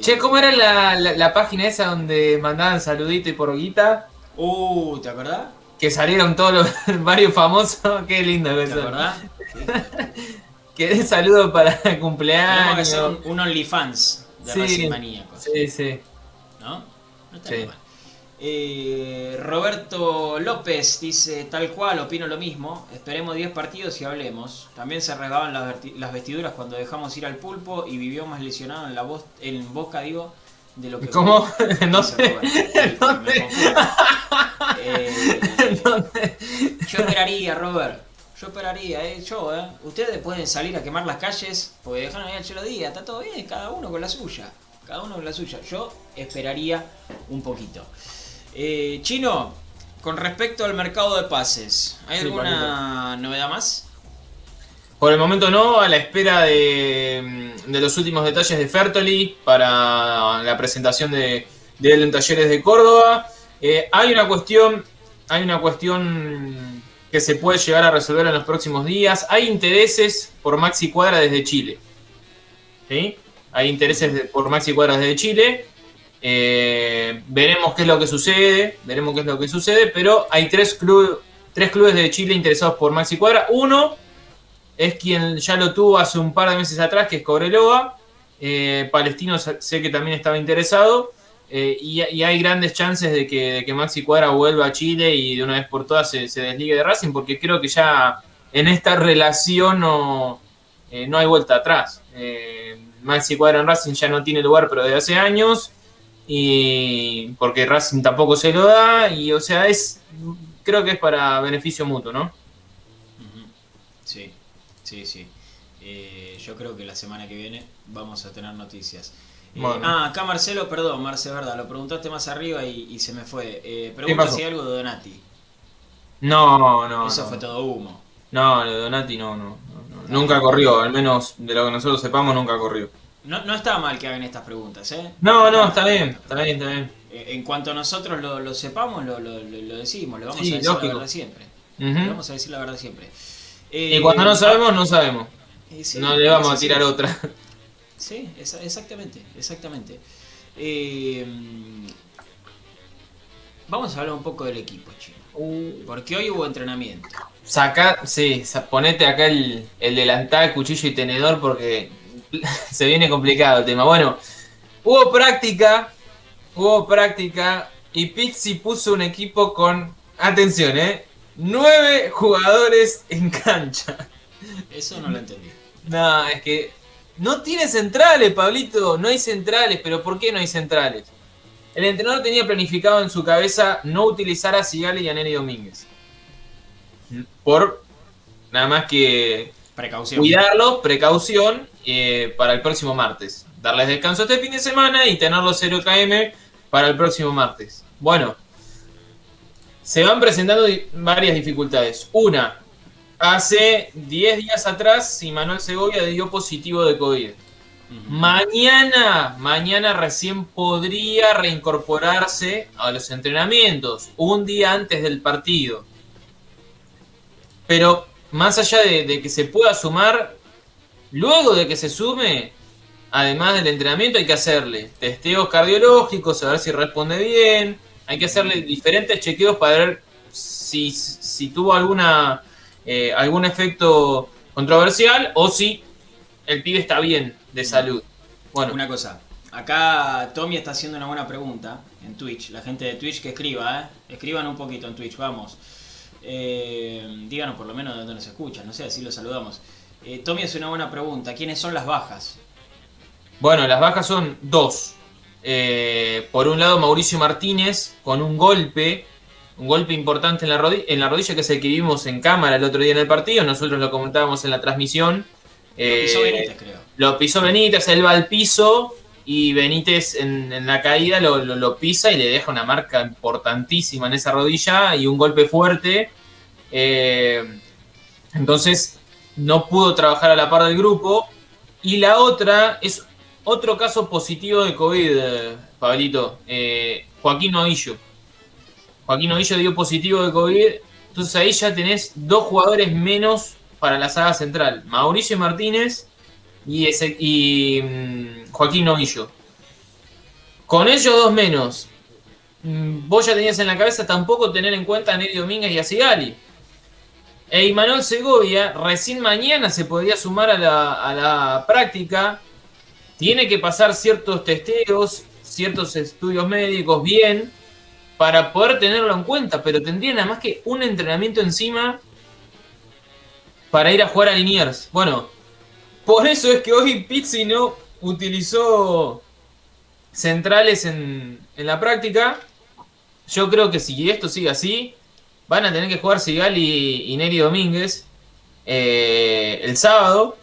Che, ¿cómo era la, la, la página esa donde mandaban saludito y por guita? Uh, ¿te acordás? Que salieron todos los [laughs] varios famosos. [laughs] Qué lindo ¿Te eso. acordás? Sí. [laughs] Que den saludos para Tenemos que cumpleaños. hacer un, un OnlyFans de Sí. Racing Maníacos. Sí, sí. ¿No? No está Sí. mal. Eh, Roberto López dice, tal cual, opino lo mismo. Esperemos 10 partidos y hablemos. También se regaban las, vestiduras cuando dejamos ir al pulpo y vivió más lesionado en la voz, en boca, digo, de lo que ¿Cómo? [laughs] No sé. [laughs] [laughs] Eh, yo esperaría, Robert. Yo esperaría, eh, yo, eh. Ustedes pueden salir a quemar las calles porque dejaron ahí al Chelo Díaz, está todo bien, cada uno con la suya. Cada uno con la suya. Yo esperaría un poquito. Eh, Chino, con respecto al mercado de pases, ¿hay Sí, alguna novedad más? Por el momento no, a la espera de, de los últimos detalles de Fertoli para la presentación de, de él en Talleres de Córdoba. Eh, hay una cuestión, hay una cuestión que se puede llegar a resolver en los próximos días. Hay intereses por Maxi Cuadra desde Chile. ¿Sí? Hay intereses por Maxi Cuadra desde Chile. Eh, veremos qué es lo que sucede, veremos qué es lo que sucede, pero hay tres, club- tres clubes de Chile interesados por Maxi Cuadra. Uno es quien ya lo tuvo hace un par de meses atrás, que es Cobreloa. Eh, Palestino sé que también estaba interesado. eh, y, hay grandes chances de que, Maxi Cuadra vuelva a Chile y de una vez por todas se, desligue de Racing, porque creo que ya en esta relación no, no hay vuelta atrás. Maxi Cuadra en Racing ya no tiene lugar, pero desde hace años. Y porque Racing tampoco se lo da. Y o sea, es creo que es para beneficio mutuo, ¿no? Sí, sí, sí. Eh, yo creo que la semana que viene vamos a tener noticias. Eh, ah, acá Marcelo, perdón, Marce, verdad, lo preguntaste más arriba y, y se me fue. Eh, pregunta si hay algo de Donati. No, no. Eso no. fue todo humo. No, lo de Donati no, no, no, no. Nunca corrió, al menos de lo que nosotros sepamos, nunca corrió. No, no está mal que hagan estas preguntas, ¿eh? No, no, está bien, está bien, está bien. Eh, En cuanto nosotros lo, lo sepamos, lo, lo- lo- lo decimos, le vamos Sí, a decir lógico. la verdad siempre. Vamos a decir la verdad siempre. Eh, Y cuando no sabemos, no sabemos. eh, sí, No le vamos a tirar otra. Sí, esa- exactamente, exactamente. Eh, vamos a hablar un poco del equipo, chino. Porque hoy hubo entrenamiento. Saca, sí, ponete acá el, el delantal, cuchillo y tenedor porque [laughs] se viene complicado el tema. Bueno, Hubo práctica, hubo práctica y Pizzi puso un equipo con, atención, eh, nueve jugadores en cancha. Eso no lo entendí. No, es que no tiene centrales, Pablito, no hay centrales, pero ¿por qué no hay centrales? El entrenador tenía planificado en su cabeza no utilizar a Sigali y a Neri Domínguez. Por nada más que Precaución. cuidarlos, precaución, eh, para el próximo martes. Darles descanso este fin de semana y tenerlos 0 km para el próximo martes. Bueno, se van presentando varias dificultades. Una, hace 10 días atrás, Manuel Segovia dio positivo de COVID. Mañana, mañana recién podría reincorporarse a los entrenamientos, un día antes del partido. Pero más allá de, de que se pueda sumar, luego de que se sume, además del entrenamiento, hay que hacerle testeos cardiológicos, a ver si responde bien, hay que hacerle diferentes chequeos para ver si, si tuvo alguna, eh, algún efecto controversial o si el pibe está bien de salud. Bueno, Una cosa. Acá Tommy está haciendo una buena pregunta en Twitch. La gente de Twitch que escriba, ¿eh? Escriban un poquito en Twitch, vamos. Eh, díganos por lo menos de dónde nos escuchan, no sé, así los saludamos. Eh, Tommy hace una buena pregunta. ¿Quiénes son las bajas? Bueno, las bajas son dos. Eh, por un lado, Mauricio Martínez con un golpe, un golpe importante en la, rodilla, en la rodilla, que es el que vimos en cámara el otro día en el partido. Nosotros lo comentábamos en la transmisión. Lo pisó Eh, Benítez, creo. Lo pisó Benítez, él va al piso y Benítez en, en la caída lo, lo- lo pisa y le deja una marca importantísima en esa rodilla y un golpe fuerte. Eh, entonces no pudo trabajar a la par del grupo. Y la otra es otro caso positivo de COVID, eh, Pablito. Eh, Joaquín Novillo. Joaquín Novillo dio positivo de COVID. Entonces ahí ya tenés dos jugadores menos para la saga central. Mauricio Martínez y, ese, y mm, Joaquín Novillo. Con ellos dos menos, mm, vos ya tenías en la cabeza tampoco tener en cuenta a Neri Domínguez y a Sigali. E Imanol Segovia recién mañana se podría sumar a la, a la práctica. Tiene que pasar ciertos testeos, ciertos estudios médicos bien para poder tenerlo en cuenta, pero tendría nada más que un entrenamiento encima para ir a jugar a Liniers. Bueno, por eso es que hoy Pizzi no utilizó centrales en, en la práctica. Yo creo que si esto sigue así, van a tener que jugar Sigal y, y Neri Domínguez eh, el sábado.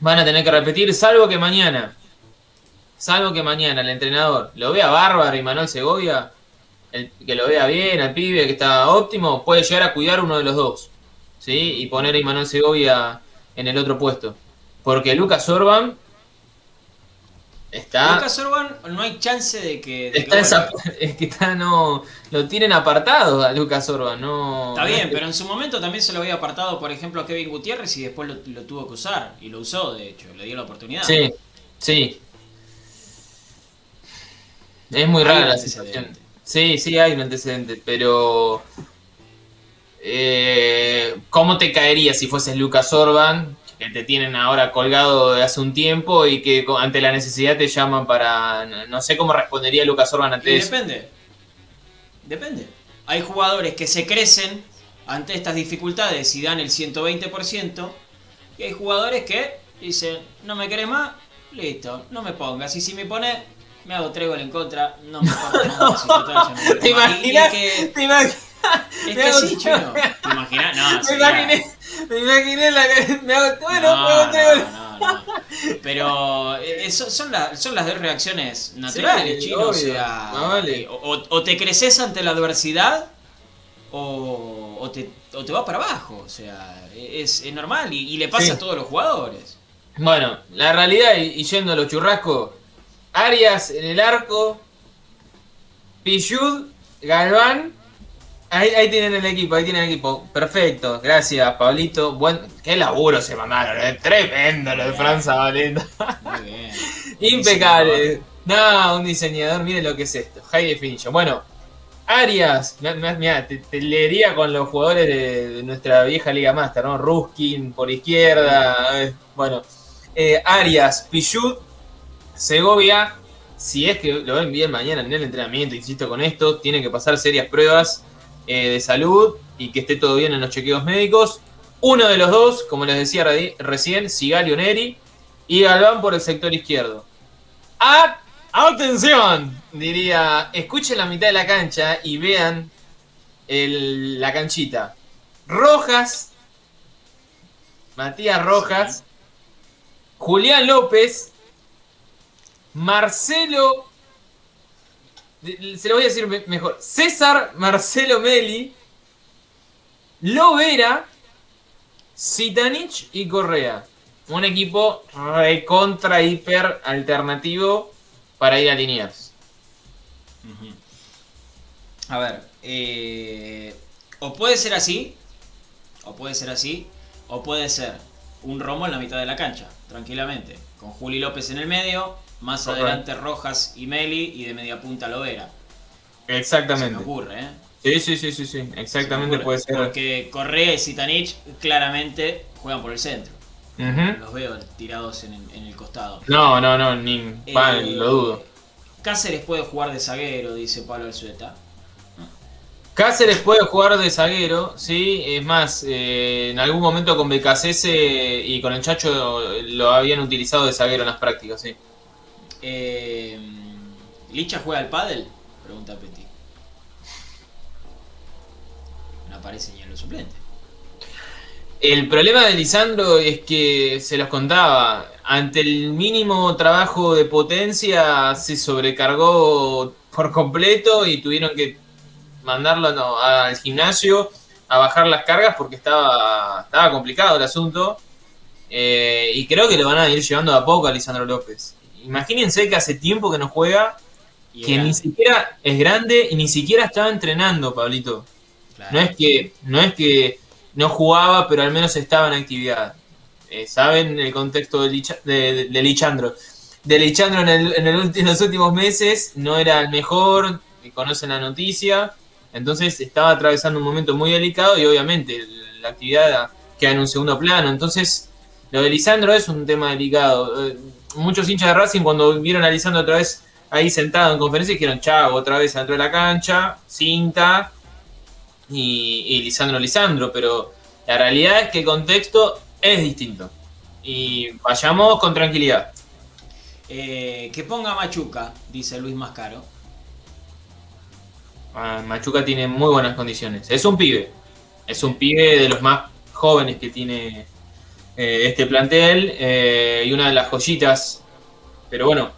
Van a tener que repetir, salvo que mañana, salvo que mañana el entrenador lo vea bárbaro y Manuel Segovia, que lo vea bien, al pibe que está óptimo, puede llegar a cuidar uno de los dos. ¿sí? Y poner a Imanol Segovia en el otro puesto. Porque Lucas Orban está. Lucas Orban no hay chance de que. de que está esa- vuelva. [laughs] es que está no. Lo tienen apartado a Lucas Orban, no. Está bien, pero en su momento también se lo había apartado, por ejemplo, a Kevin Gutiérrez y después lo, lo tuvo que usar. Y lo usó, de hecho, le dio la oportunidad. Sí, sí. Es muy Hay rara la antecedente. situación. Sí, sí, hay un antecedente, pero. eh, ¿Cómo te caería si fueses Lucas Orban, que te tienen ahora colgado de hace un tiempo y que ante la necesidad te llaman para. no- sé cómo respondería Lucas Orban ante eso. depende. Depende. Hay jugadores que se crecen ante estas dificultades y dan el 120%. Y hay jugadores que dicen, no me querés más, listo, no me pongas. Y si me pone, me hago tres goles en contra, no me importa nada. si total ya no me ¿Te querés más". Y- y imaginas? es que, ¿Te imaginas? es que sí, chino. ¿Te imaginas? No, [laughs] Me imaginé, me imaginé la [laughs] me hago, bueno, no, tres goles. no, no, no. Pero eh, eh, son, son, la- son las dos reacciones naturales, Sí, chino. O sea, vale. eh, o, o te creces ante la adversidad o, o te, o te vas para abajo. O sea, es, es normal y, y le pasa Sí. a todos los jugadores. Bueno, la realidad, y, y yendo a los churrascos, Arias en el arco, Pichud, Galván, ahí, ahí tienen el equipo, ahí tienen el equipo. Perfecto, gracias Pablito. Buen, qué laburo se mandaron, eh, tremendo lo de Fran Zabaleta. Muy bien. [laughs] Impecable. No, un diseñador, miren lo que es esto. High definition. Bueno, Arias, mirá, te, te leería con los jugadores de, de nuestra vieja Liga Master, ¿no? Ruskin por izquierda. eh, bueno, eh, Arias, Pichut, Segovia, si es que lo ven bien mañana en el entrenamiento, insisto con esto, tiene que pasar serias pruebas eh, de salud y que esté todo bien en los chequeos médicos. Uno de los dos, como les decía recién, Sigali Neri y Galván por el sector izquierdo. ¡Atención! Diría, escuchen la mitad de la cancha y vean la canchita. Rojas, Matías Rojas, Julián López, Marcelo, se lo voy a decir mejor, César Marcelo Meli, Lovera, Sitanich y Correa. Un equipo recontra hiper alternativo para ir a líneas. A ver, eh, o puede ser así, o puede ser así, o puede ser un Romo en la mitad de la cancha, tranquilamente, con Juli López en el medio, más adelante Rojas y Meli y de media punta Lovera. Exactamente. Se me ocurre, ¿eh? Sí, sí, sí, sí, sí. exactamente puede ser. Porque Correa y Zitanich claramente juegan por el centro. Los veo tirados en, el costado. No, no, no, ni eh, lo dudo. Cáceres puede jugar de zaguero, dice Pablo Alzueta. Cáceres puede jugar de zaguero, sí, es más, eh, en algún momento con BKC y con el Chacho lo habían utilizado de zaguero en las prácticas, sí. Eh, ¿Licha juega al pádel? Pregunta Petit. No aparece ni en los suplentes. El problema de Lisandro es que se los contaba. Ante el mínimo trabajo de potencia se sobrecargó por completo y tuvieron que mandarlo al gimnasio a bajar las cargas porque estaba, estaba complicado el asunto. Eh, y creo que lo van a ir llevando a poco a Lisandro López. Imagínense que hace tiempo que no juega, que ni siquiera es grande y ni siquiera estaba entrenando, Pablito. No es que no es que no jugaba, pero al menos estaba en actividad. Eh, ¿Saben el contexto de, de, Lichandro? De Lichandro en, en, los últimos meses no era el mejor, conocen la noticia, entonces estaba atravesando un momento muy delicado y obviamente la actividad queda en un segundo plano. Entonces, lo de Lisandro es un tema delicado. Muchos hinchas de Racing cuando vieron a Lisandro otra vez ahí sentado en conferencia dijeron, chavo, otra vez dentro de la cancha, cinta y, Lisandro Lisandro, pero la realidad es que el contexto es distinto. Y vayamos con tranquilidad. Eh, que ponga Machuca, dice Luis Mascaro. Ah, Machuca tiene muy buenas condiciones. Es un pibe. Es un pibe de los más jóvenes que tiene eh, este plantel eh, y una de las joyitas. Pero bueno,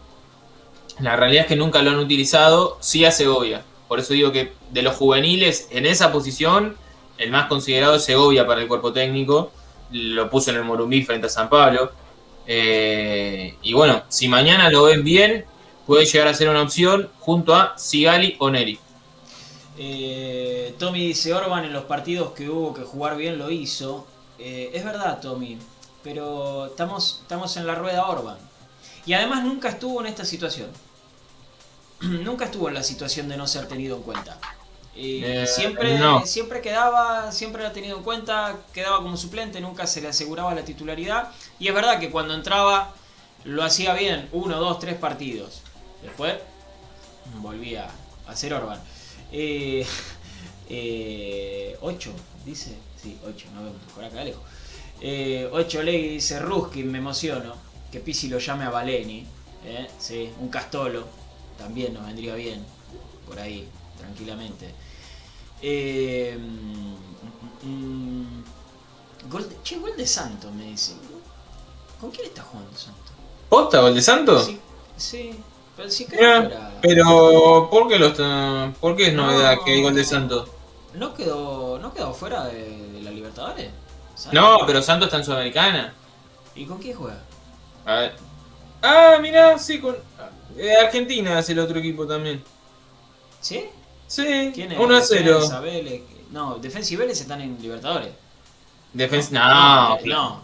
la realidad es que nunca lo han utilizado, sí a Segovia. Por eso digo que de los juveniles en esa posición, el más considerado es Segovia para el cuerpo técnico. Lo puso en el Morumbí frente a San Pablo. Eh, y bueno, si mañana lo ven bien, puede llegar a ser una opción junto a Sigali o Neri. Tommy dice, Orban en los partidos que hubo que jugar bien lo hizo. Es verdad, Tommy, pero estamos, estamos en la rueda Orban. Y además nunca estuvo en esta situación. [clears throat] nunca estuvo en la situación de no ser tenido en cuenta. Eh, siempre, siempre quedaba, siempre lo ha tenido en cuenta, quedaba como suplente, nunca se le aseguraba la titularidad. Y es verdad que cuando entraba lo hacía bien, uno, dos, tres partidos. Después volvía a ser Orban. Eh, [laughs] eh, ocho, dice. Sí, 8, no vemos, por acá lejos. Eh, 8 Ley dice Ruskin, me emociono. Que Pisi lo llame a Valeni. Eh, sí, un Castolo. También nos vendría bien. Por ahí, tranquilamente. Eh, mm, mm, gol de, che, gol de Santo, me dice. ¿Con quién está jugando Santo? ¿Posta, gol de Santo? Sí, sí. Pero sí que Pero, ¿por qué, los, ¿por qué es novedad que hay gol de Santo? ¿No quedó, no quedó fuera de, la Libertadores? No, pero Santos está en Sudamericana. ¿Y con quién juega? A ver. Ah, mirá, sí, con. Eh, Argentina es el otro equipo también. ¿Sí? Sí, ¿Quién es? 1 a 0. No, Defensa y Vélez están en Libertadores. Defensa. No, no,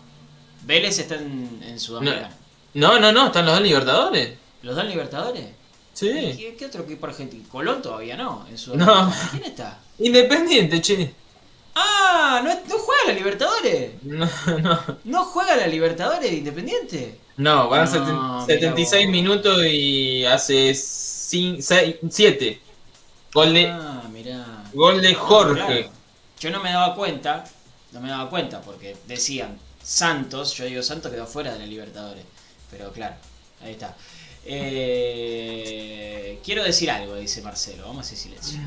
Vélez está en, en Sudamérica. No, no, no, están los dos Libertadores. ¿Los dos Libertadores? Sí. ¿Qué, otro equipo argentino? Colón todavía no, en Sudamérica. No. ¿Quién está? Independiente, che. Ah, ¿no, ¿no juega la Libertadores? No, [laughs] no. ¿No juega la Libertadores Independiente? No, van No, 76 mirá vos. minutos y hace 7. Gol de, Ah, mirá. gol de No, Jorge. claro. Yo no me daba cuenta, no me daba cuenta porque decían Santos, yo digo Santos quedó fuera de la Libertadores. Pero claro, ahí está. Eh, quiero decir algo, dice Marcelo. Vamos a hacer silencio.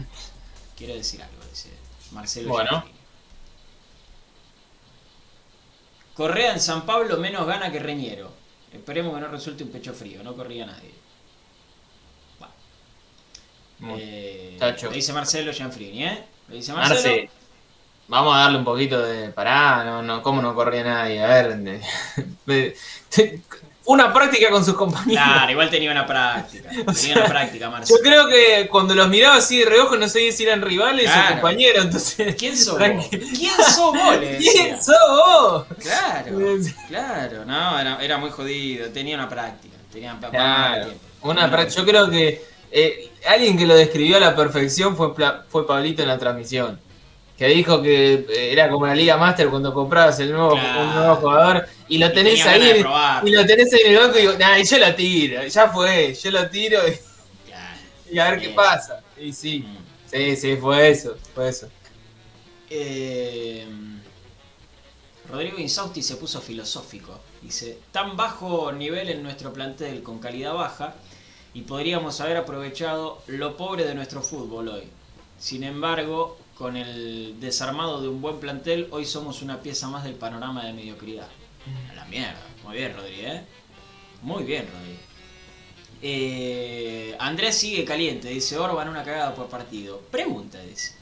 Quiero decir algo, dice Marcelo. Bueno. Correa en San Pablo menos gana que Reñero. Esperemos que no resulte un pecho frío, no corría nadie. Bueno, eh, lo dice Marcelo Gianfrini, ¿eh? Lo dice Marcelo. Marce, vamos a darle un poquito de pará, no, no, cómo no corría nadie, a ver. [laughs] una práctica con sus compañeros. Claro, igual tenía una práctica. [laughs] Tenía sea, una práctica, Yo Marcelo. creo que cuando los miraba así de reojo no sabía si eran rivales Claro. o compañeros, entonces. ¿Quién sos vos? ¿Quién sos vos? [laughs] ¿Quién sos vos? Claro, claro, no, era, era muy jodido, tenía una práctica, tenía Claro, tiempo. una yo creo que eh, alguien que lo describió a la perfección fue, fue Pablito en la transmisión. Que dijo que eh, era como la Liga Master cuando comprabas el nuevo, Claro. un nuevo jugador y lo tenés ahí en- y lo tenés ahí en el banco y digo, nah, yo lo tiro, ya fue, yo lo tiro y, Claro. y a ver qué pasa. Y sí, Mm. sí, sí, fue eso, fue eso. Eh, Rodrigo Insausti se puso filosófico. Dice, tan bajo nivel en nuestro plantel con calidad baja y podríamos haber aprovechado lo pobre de nuestro fútbol hoy. Sin embargo, con el desarmado de un buen plantel, hoy somos una pieza más del panorama de mediocridad. A la mierda. Muy bien, Rodrigo, ¿eh? Muy bien, Rodrigo. Eh, Andrés sigue caliente, dice Orban una cagada por partido. Pregunta, dice.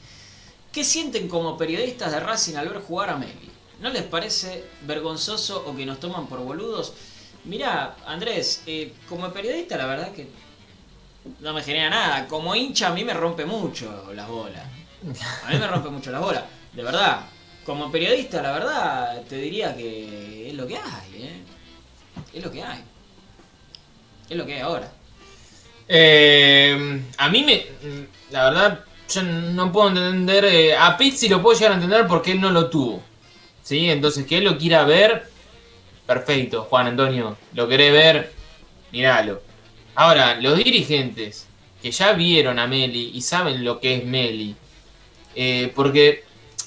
¿Qué sienten como periodistas de Racing al ver jugar a Meli? ¿No les parece vergonzoso o que nos toman por boludos? Mirá, Andrés, eh, como periodista la verdad que no me genera nada. Como hincha a mí me rompe mucho las bolas. A mí me rompe mucho las bolas. De verdad. Como periodista la verdad te diría que es lo que hay, ¿eh? Es lo que hay. Es lo que hay ahora. Eh, a mí me. La verdad, yo no puedo entender. eh, a Pizzi lo puedo llegar a entender porque él no lo tuvo. ¿Sí? Entonces, que él lo quiera ver. Perfecto, Juan Antonio. Lo querés ver, míralo. Ahora, los dirigentes que ya vieron a Meli y saben lo que es Meli. Eh, porque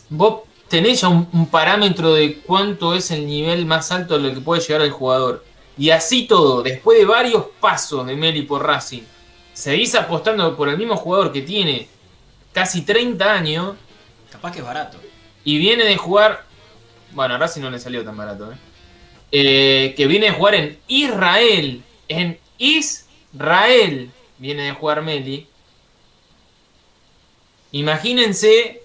vos tenés ya un, un parámetro de cuánto es el nivel más alto lo que puede llegar el jugador. Y así todo, después de varios pasos de Meli por Racing, seguís apostando por el mismo jugador que tiene casi 30 años Capaz que es barato. y viene de jugar. Bueno, a Racing no le salió tan barato, ¿eh? Eh, que viene de jugar en Israel. En Israel viene de jugar Meli. Imagínense.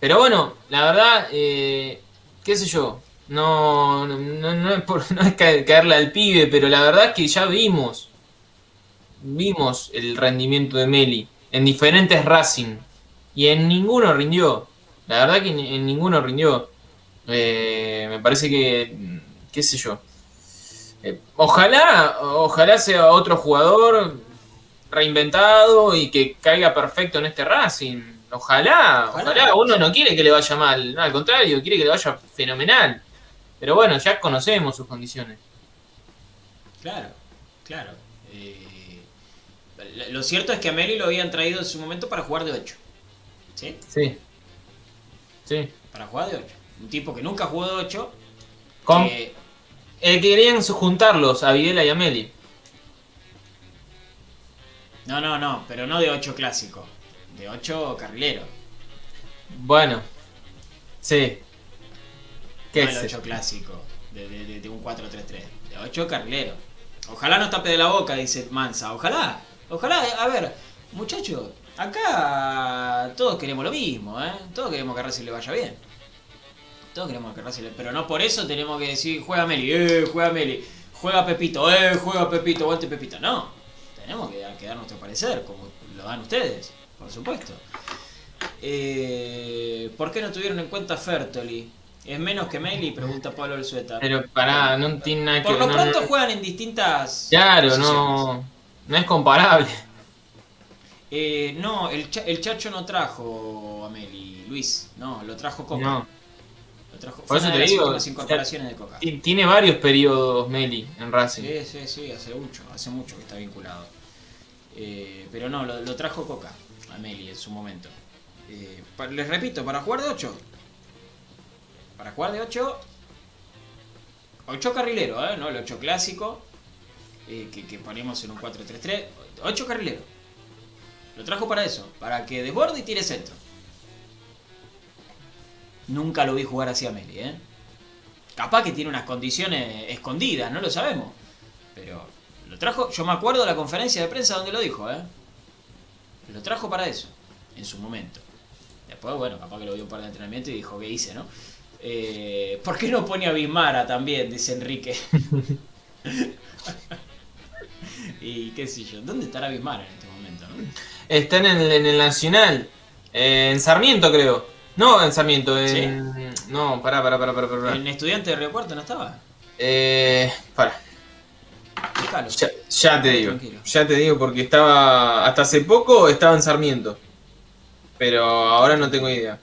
Pero bueno, la verdad, eh, qué sé yo. No, no, no, es por [laughs] no es ca- caerle al pibe, pero la verdad es que ya vimos. Vimos el rendimiento de Meli en diferentes Racing. Y en ninguno rindió. La verdad que en, ninguno rindió. Eh, me parece que. qué sé yo. Eh, ojalá, ojalá sea otro jugador reinventado y que caiga perfecto en este Racing. Ojalá, Ojalá. ojalá. Uno no quiere que le vaya mal, no, al contrario, quiere que le vaya fenomenal. Pero bueno, ya conocemos sus condiciones. Claro, claro. Eh, lo- cierto es que a Meli lo habían traído en su momento para jugar de 8. ¿Sí? Sí. Sí. Para jugar de 8. Un tipo que nunca jugó de 8. Con, que- eh, querían juntarlos a Videla y a Meli. No, no, no, pero no de 8 clásico. De 8 carrilero. Bueno. Sí. ¿Qué no el sé 8 yo? clásico. De, de- de- de un 4-3-3. De 8 carrilero. Ojalá nos tape de la boca, dice Mansa. Ojalá. Ojalá. A ver, muchachos. Acá todos queremos lo mismo, ¿eh? Todos queremos que Racing le vaya bien. Todos queremos que Racing le... Pero no por eso tenemos que decir, juega Meli, eh, juega Meli. Juega Pepito, eh, juega Pepito, aguante Pepito. No. Tenemos que, que dar nuestro parecer, como lo dan ustedes, por supuesto. Eh, ¿Por qué no tuvieron en cuenta Fertoli? ¿Es menos que Meli? Pregunta Pablo el Sueta. Pero pará, no tiene nada que Por lo no, pronto no- juegan en distintas. Claro, posiciones. no. No es comparable. Eh, no, el, Cha- el Chacho no trajo a Meli, Luis. No, lo trajo Coca. No. Lo trajo, Por fue eso te las digo, ya- incorporaciones de Coca. Ti- Tiene varios periodos Meli en Racing. Sí, sí, sí, hace mucho, hace mucho que está vinculado. Eh, pero no, lo, lo trajo Coca a Meli en su momento. Eh, les repito, para jugar de 8. Para jugar de 8. 8 carrilero, ¿eh? No el 8 clásico. eh, que, que ponemos en un 4-3-3. 8 carrilero. Lo trajo para eso, para que desborde y tire centro. Nunca lo vi jugar así a Meli, ¿eh? Capaz que tiene unas condiciones escondidas, no lo sabemos. Pero lo trajo, yo me acuerdo de la conferencia de prensa donde lo dijo, ¿eh? Lo trajo para eso, en su momento. Después, bueno, capaz que lo vio un par de entrenamientos y dijo, ¿qué hice, no? Eh, ¿Por qué no pone a Bismara también? Dice Enrique. [laughs] y qué sé yo, ¿dónde estará Bismara en este momento? no? Está en el, en el Nacional. eh, en Sarmiento, creo. No, en Sarmiento. En... No, pará, pará, pará, pará. pará. ¿En estudiante de Río Cuarto no estaba? Eh, pará. Déjalo. Ya, ya te digo. Tranquilo. Ya te digo porque estaba. Hasta hace poco estaba en Sarmiento. Pero ahora no tengo idea.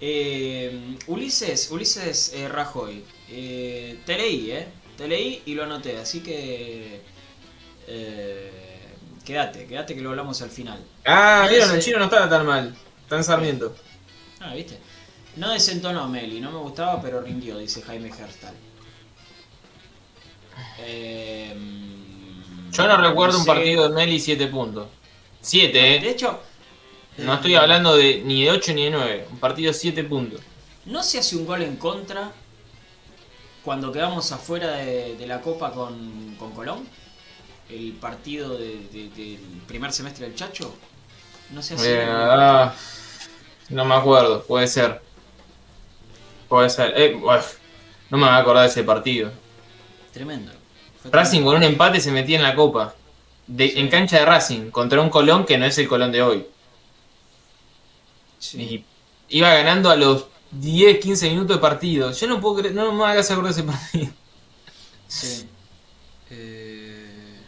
Eh, Ulises, Ulises eh, Rajoy, eh, te leí, ¿eh? Te leí y lo anoté, así que... quédate, quédate que lo hablamos al final. Ah, vieron, el chino no estaba tan mal. Está en Sarmiento. Ah, ¿viste? No desentonó Meli, no me gustaba, pero rindió, dice Jaime Herstal. Eh, Yo no recuerdo un sé. partido de Meli 7 puntos. 7, De eh. hecho... No eh, estoy hablando de ni de 8 ni de 9. Un partido 7 puntos. ¿No se hace un gol en contra cuando quedamos afuera de, de la Copa con, con Colón? El partido de- de- del primer semestre del Chacho. ¿No se hace? Eh, ah, no me acuerdo, puede ser. Puede ser. Eh, uf, no me voy a acordar de ese partido. Tremendo. Fue Racing tremendo. con un empate se metía en la copa. De, Sí. En cancha de Racing, contra un Colón que no es el Colón de hoy. Sí. Y iba ganando a los 10, 15 minutos de partido. Yo no puedo creer, no me hagas acordar de ese partido. Sí. Eh,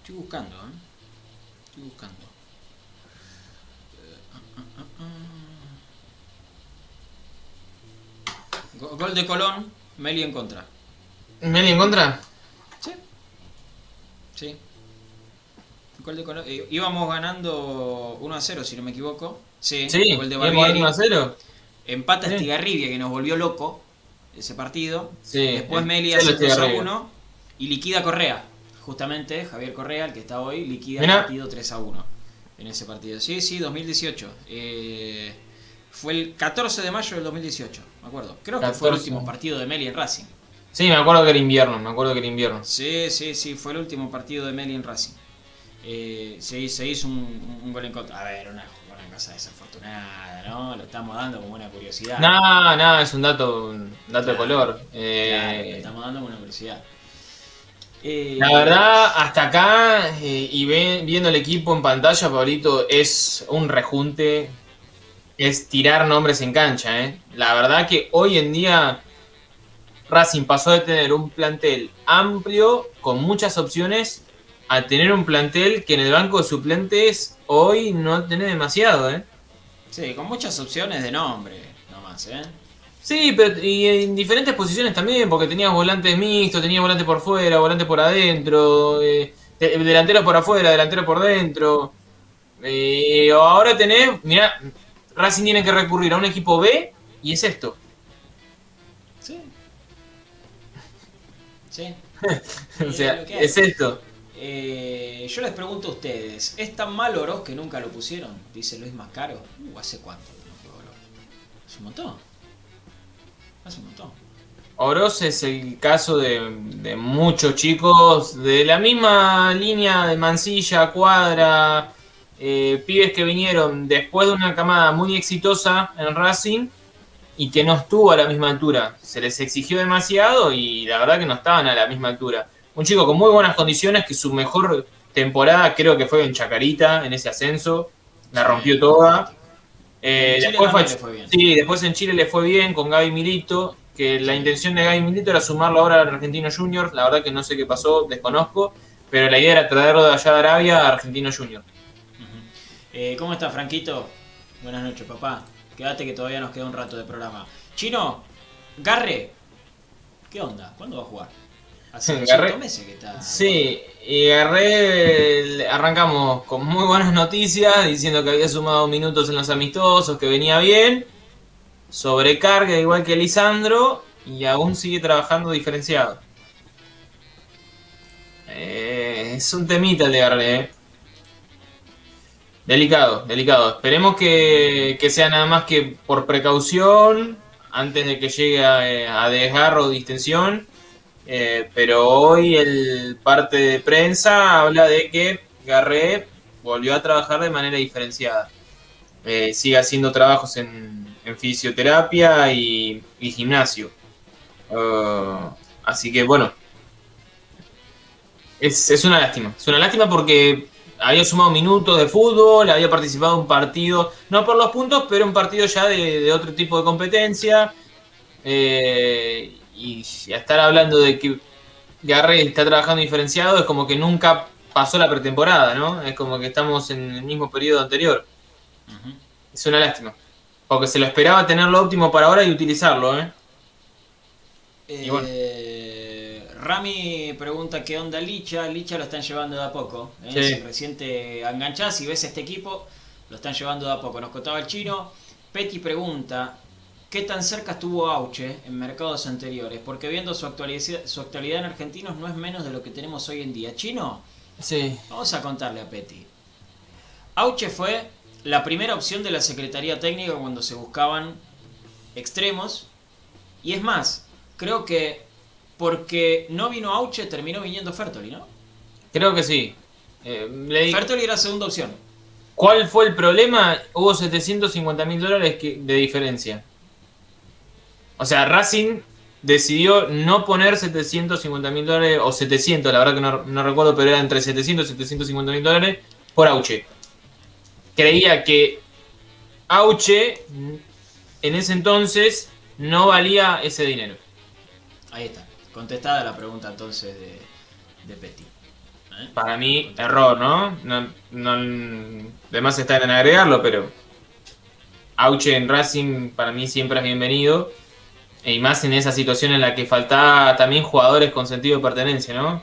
Estoy buscando, ¿eh? Estoy buscando. Eh, ah, ah, ah. Go- Gol de Colón, Meli en contra. ¿Meli en contra? Sí. Sí. Gol de eh, íbamos ganando 1 a 0, si no me equivoco. Sí, Sí, gol de Barbieri. 1 a 0. Empata Sí. Estigarribia, que nos volvió loco ese partido. Sí, Después eh, Meli hace 2 a Estigarribia. 1 y liquida Correa. Justamente Javier Correa, el que está hoy, liquida Mirá. el partido 3 a 1 en ese partido. Sí, sí, 2018. Eh, fue el 14 de mayo del 2018, me acuerdo. Creo que fue el 14. último partido de Meli en Racing. Sí, me acuerdo que era invierno, me acuerdo que era invierno. Sí, sí, sí, fue el último partido de Meli en Racing. Eh, se, se hizo un, un gol en contra. A ver, una, una cosa desafortunada, ¿no? Lo estamos dando como una curiosidad. No, no, es un dato, un dato de color. Claro, Eh, lo estamos dando como una curiosidad. Eh, La verdad, hasta acá y ve- viendo el equipo en pantalla, Pablito, es un rejunte, es tirar nombres en cancha. ¿eh? La verdad que hoy en día Racing pasó de tener un plantel amplio, con muchas opciones, a tener un plantel que en el banco de suplentes hoy no tiene demasiado. ¿eh? Sí, con muchas opciones de nombre, nomás, ¿eh? Sí, pero y en diferentes posiciones también, porque tenías volantes mixtos, tenías volante por fuera, volante por adentro, eh, de- delantero por afuera, delantero por dentro. Eh, ahora tenés, mirá, Racing tiene que recurrir a un equipo B y es esto. Sí. [laughs] o sea, es esto. Eh, yo les pregunto a ustedes, ¿es tan mal Oroz que nunca lo pusieron? Dice Luis Mascaro. Uh, ¿hace cuánto que no juega Oroz? Hace un montón. Hace un montón. Oroz es el caso de, de muchos chicos de la misma línea de Mansilla, Cuadra, eh, pibes que vinieron después de una camada muy exitosa en Racing y que no estuvo a la misma altura. Se les exigió demasiado y la verdad que no estaban a la misma altura. Un chico con muy buenas condiciones que su mejor temporada creo que fue en Chacarita, en ese ascenso. La rompió toda. Eh, después fue- le fue bien. Sí, después en Chile le fue bien con Gaby Milito, que la intención de Gaby Milito era sumarlo ahora al Argentino Junior, la verdad que no sé qué pasó, desconozco, pero la idea era traerlo de allá de Arabia a Argentino Junior. Eh, ¿Cómo está Franquito? Buenas noches, papá. Quédate que todavía nos queda un rato de programa. Chino, Garre, ¿qué onda? ¿Cuándo va a jugar? Hace [laughs] Garré- meses que está. Sí, y agarré, arrancamos con muy buenas noticias, diciendo que había sumado minutos en los amistosos, que venía bien, sobrecarga igual que Lisandro, y aún sigue trabajando diferenciado. Eh, es un temita el de Garré, eh. Delicado, delicado. Esperemos que, sea nada más que por precaución, antes de que llegue a, a desgarro o distensión. Eh, pero hoy el parte de prensa habla de que Garré volvió a trabajar de manera diferenciada. Eh, sigue haciendo trabajos en, fisioterapia y, gimnasio. Uh, así que bueno, es una lástima. Es una lástima porque había sumado minutos de fútbol, había participado en un partido, no por los puntos, pero un partido ya de, de otro tipo de competencia. Eh, y a estar hablando de que Garré está trabajando diferenciado es como que nunca pasó la pretemporada, ¿no? Es como que estamos en el mismo periodo anterior. Es una lástima. Porque se lo esperaba tener lo óptimo para ahora y utilizarlo, ¿eh? Y bueno. Rami pregunta qué onda Licha. Licha lo están llevando de a poco. ¿eh? Sí. Si recién te enganchás y ves este equipo, lo están llevando de a poco. Nos contaba el chino. Petty pregunta qué tan cerca estuvo Auche en mercados anteriores. Porque viendo su actualidad, su actualidad en argentinos no es menos de lo que tenemos hoy en día. Chino, Sí. vamos a contarle a Petty. Auche fue la primera opción de la Secretaría Técnica cuando se buscaban extremos. Y es más, creo que porque no vino Auche terminó viniendo Fertoli, ¿no? Creo que sí. Eh, le Fertoli era segunda opción. ¿Cuál fue el problema? Hubo 750 mil dólares de diferencia. O sea, Racing decidió no poner 750 mil dólares, o 700, la verdad que no, no recuerdo, pero era entre 700 y 750 mil dólares por Auche. Creía que Auche en ese entonces no valía ese dinero. Ahí está. Contestada la pregunta entonces de, de Petty. ¿Eh? Para mí, error, ¿no? no, no además está en agregarlo, pero Auche en Racing para mí siempre es bienvenido. Y más en esa situación en la que faltaba también jugadores con sentido de pertenencia, ¿no?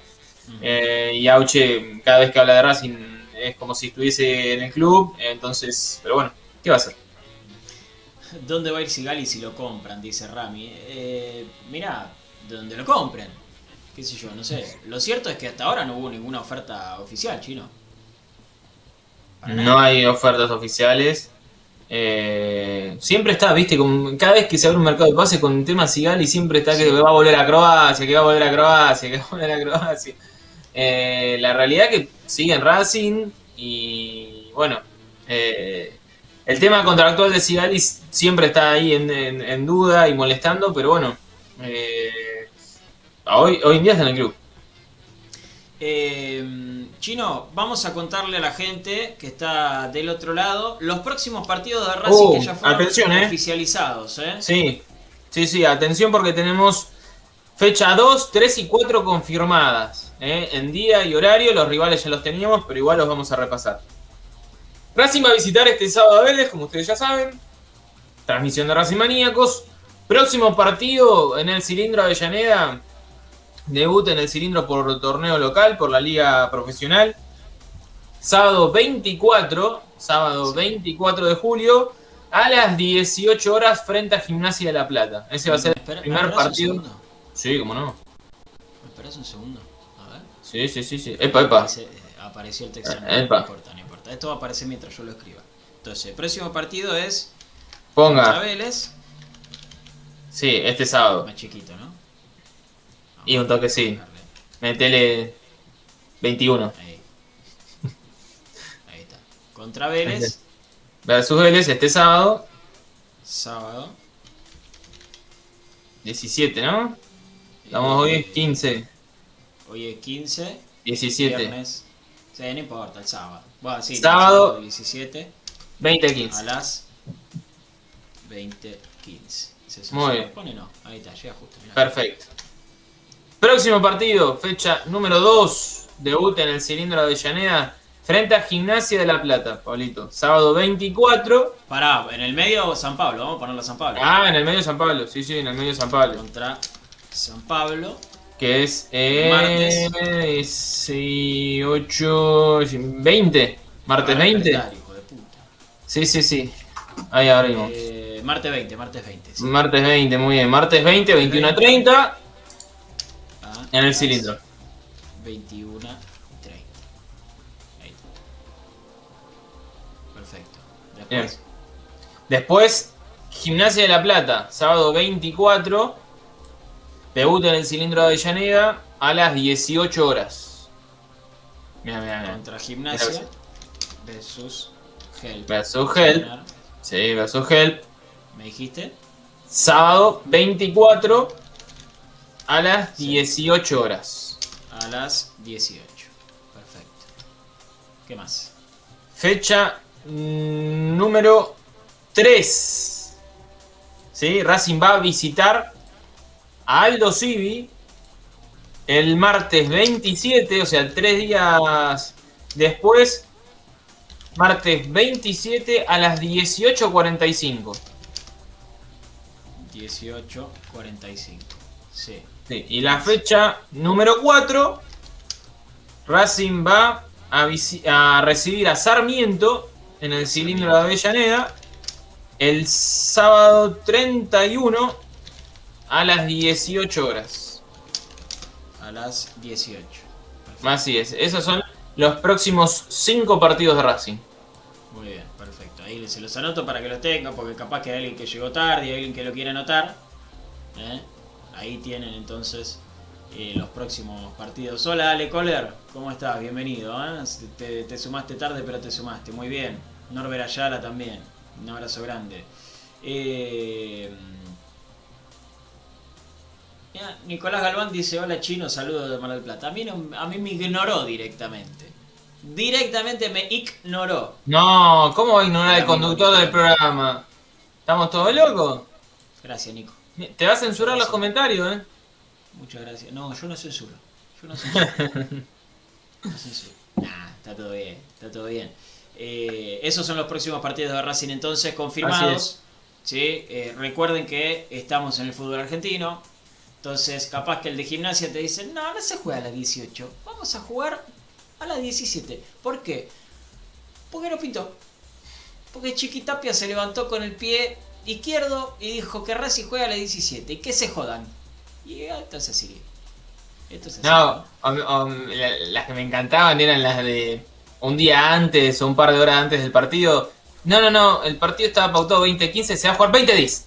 Eh, y Auche, cada vez que habla de Racing, es como si estuviese en el club. Entonces, pero bueno, ¿qué va a hacer? ¿Dónde va a ir Sigali si lo compran? Dice Rami. Eh, mirá, de donde lo compren. Qué sé yo, no sé. Lo cierto es que hasta ahora no hubo ninguna oferta oficial, chino. Para No nada. hay ofertas oficiales. Eh, siempre está, viste, como cada vez que se abre un mercado de pase con el tema Sigali, siempre está que va a volver a Croacia, que va a volver a Croacia, que va a volver a Croacia. Eh, la realidad es que sigue en Racing y bueno, eh, el tema contractual de Sigali siempre está ahí en, en- en duda y molestando, pero bueno, eh, hoy, hoy en día está en el club. Eh, Chino, vamos a contarle a la gente que está del otro lado los próximos partidos de Racing Uh, que ya fueron atención, eh. oficializados. ¿eh? Sí, sí, sí, atención porque tenemos fecha 2, 3 y 4 confirmadas. En día y horario, los rivales ya los teníamos, pero igual los vamos a repasar. Racing va a visitar este sábado a Vélez, como ustedes ya saben. Transmisión de Racing Maníacos. Próximo partido en el cilindro Avellaneda. Debut en el cilindro por torneo local, por la liga profesional. Sábado 24, sábado 24 de julio, a las 18 horas frente a Gimnasia de la Plata. Ese va a ser el primer ¿me esperás un partido. Sí, cómo no. ¿Me esperás un segundo? A ver. Sí, sí, sí, sí. Epa, epa. Aparece- eh, apareció el texto. No, Eh, epa. importa, no importa. Esto va a aparecer mientras yo lo escriba. Entonces, el próximo partido es Ponga. Vélez. Sí, este sábado. Más chiquito, ¿no? Y un toque sí. A Metele 21. Ahí. Ahí está. Contra Vélez, Versus Vélez este sábado, sábado. 17, ¿no? Estamos hoy Eh, es 15, Hoy es 15. 17, Viernes. Sí, no importa, el sábado. Bueno, sí, Sábado. 17 20, a 15. las 20.15. ¿Se- se- Muy se bien. pone? No, ahí está, llega justo. mirá. Perfecto. Próximo partido, fecha número 2. Debut en el cilindro de Avellaneda. frente a Gimnasia de la Plata, Pablito. Sábado 24. Pará, en el medio San Pablo, vamos a ponerlo a San Pablo. Ah, en el medio San Pablo, sí, sí, en el medio San Pablo. Contra San Pablo. Que es eh, Martes. sí, 8, 20. Martes Ah, 20. calendario, hijo de puta. Sí, sí, sí. Ahí abrimos. Eh, martes 20, martes 20. sí. Martes 20, muy bien. Martes 20, 21 a 30 Ah, en el cilindro. 21, 30. Ahí. Perfecto. Bien. Después, Después, Gimnasia de la Plata, sábado 24. Debut en el cilindro de Avellaneda a las 18 horas. Mira, mira, mira. contra Gimnasia versus Help. Versus Help. Sí, versus Help. ¿Me dijiste? Sábado 24 a las Sí. 18 horas. A las 18. Perfecto. ¿Qué más? Fecha mm, número 3. ¿Sí? Racing va a visitar a Aldo Civi el martes 27, o sea, tres días después, martes 27 a las 18.45. 18.45. Sí. Sí, y la fecha número 4, Racing va a, recibir a Sarmiento en el cilindro de Avellaneda el sábado 31 a las 18 horas. A las 18. Perfecto. Así es, esos son los próximos 5 partidos de Racing. Muy bien, perfecto. Ahí se los anoto para que los tengan, porque capaz que hay alguien que llegó tarde y alguien que lo quiere anotar. ¿eh? Ahí tienen entonces eh, los próximos partidos. Hola Ale Kohler, ¿cómo estás? Bienvenido. ¿eh? Te, te sumaste tarde, pero te sumaste. Muy bien. Norbert Ayala también. Un abrazo grande. Eh, Nicolás Galván dice, hola chino, saludos de Mar del Plata. A mí, no- a mí me ignoró directamente. Directamente me ignoró. No, ¿cómo va a ignorar el conductor del programa? ¿Estamos todos locos? Gracias, Nico. Te va a censurar los comentarios, ¿eh? Muchas gracias. No, yo no censuro. Yo no [laughs] censuro. no censuro. Nah, está todo bien. Está todo bien. Eh, esos son los próximos partidos de Racing entonces confirmados. ¿sí? Eh, recuerden que estamos en el fútbol argentino. Entonces, capaz que el de gimnasia te dice, no, no se juega a las 18. Vamos a jugar a las 17. ¿Por qué? Porque no pintó. Porque Chiquitapia se levantó con el pie izquierdo y dijo que Racing juega a las 17. Y que se jodan. Y esto es así. Esto es así. No, um, um, la- las que me encantaban eran las de un día antes o un par de horas antes del partido. No, no, no, el partido estaba pautado 20-15, se va a jugar 20-10.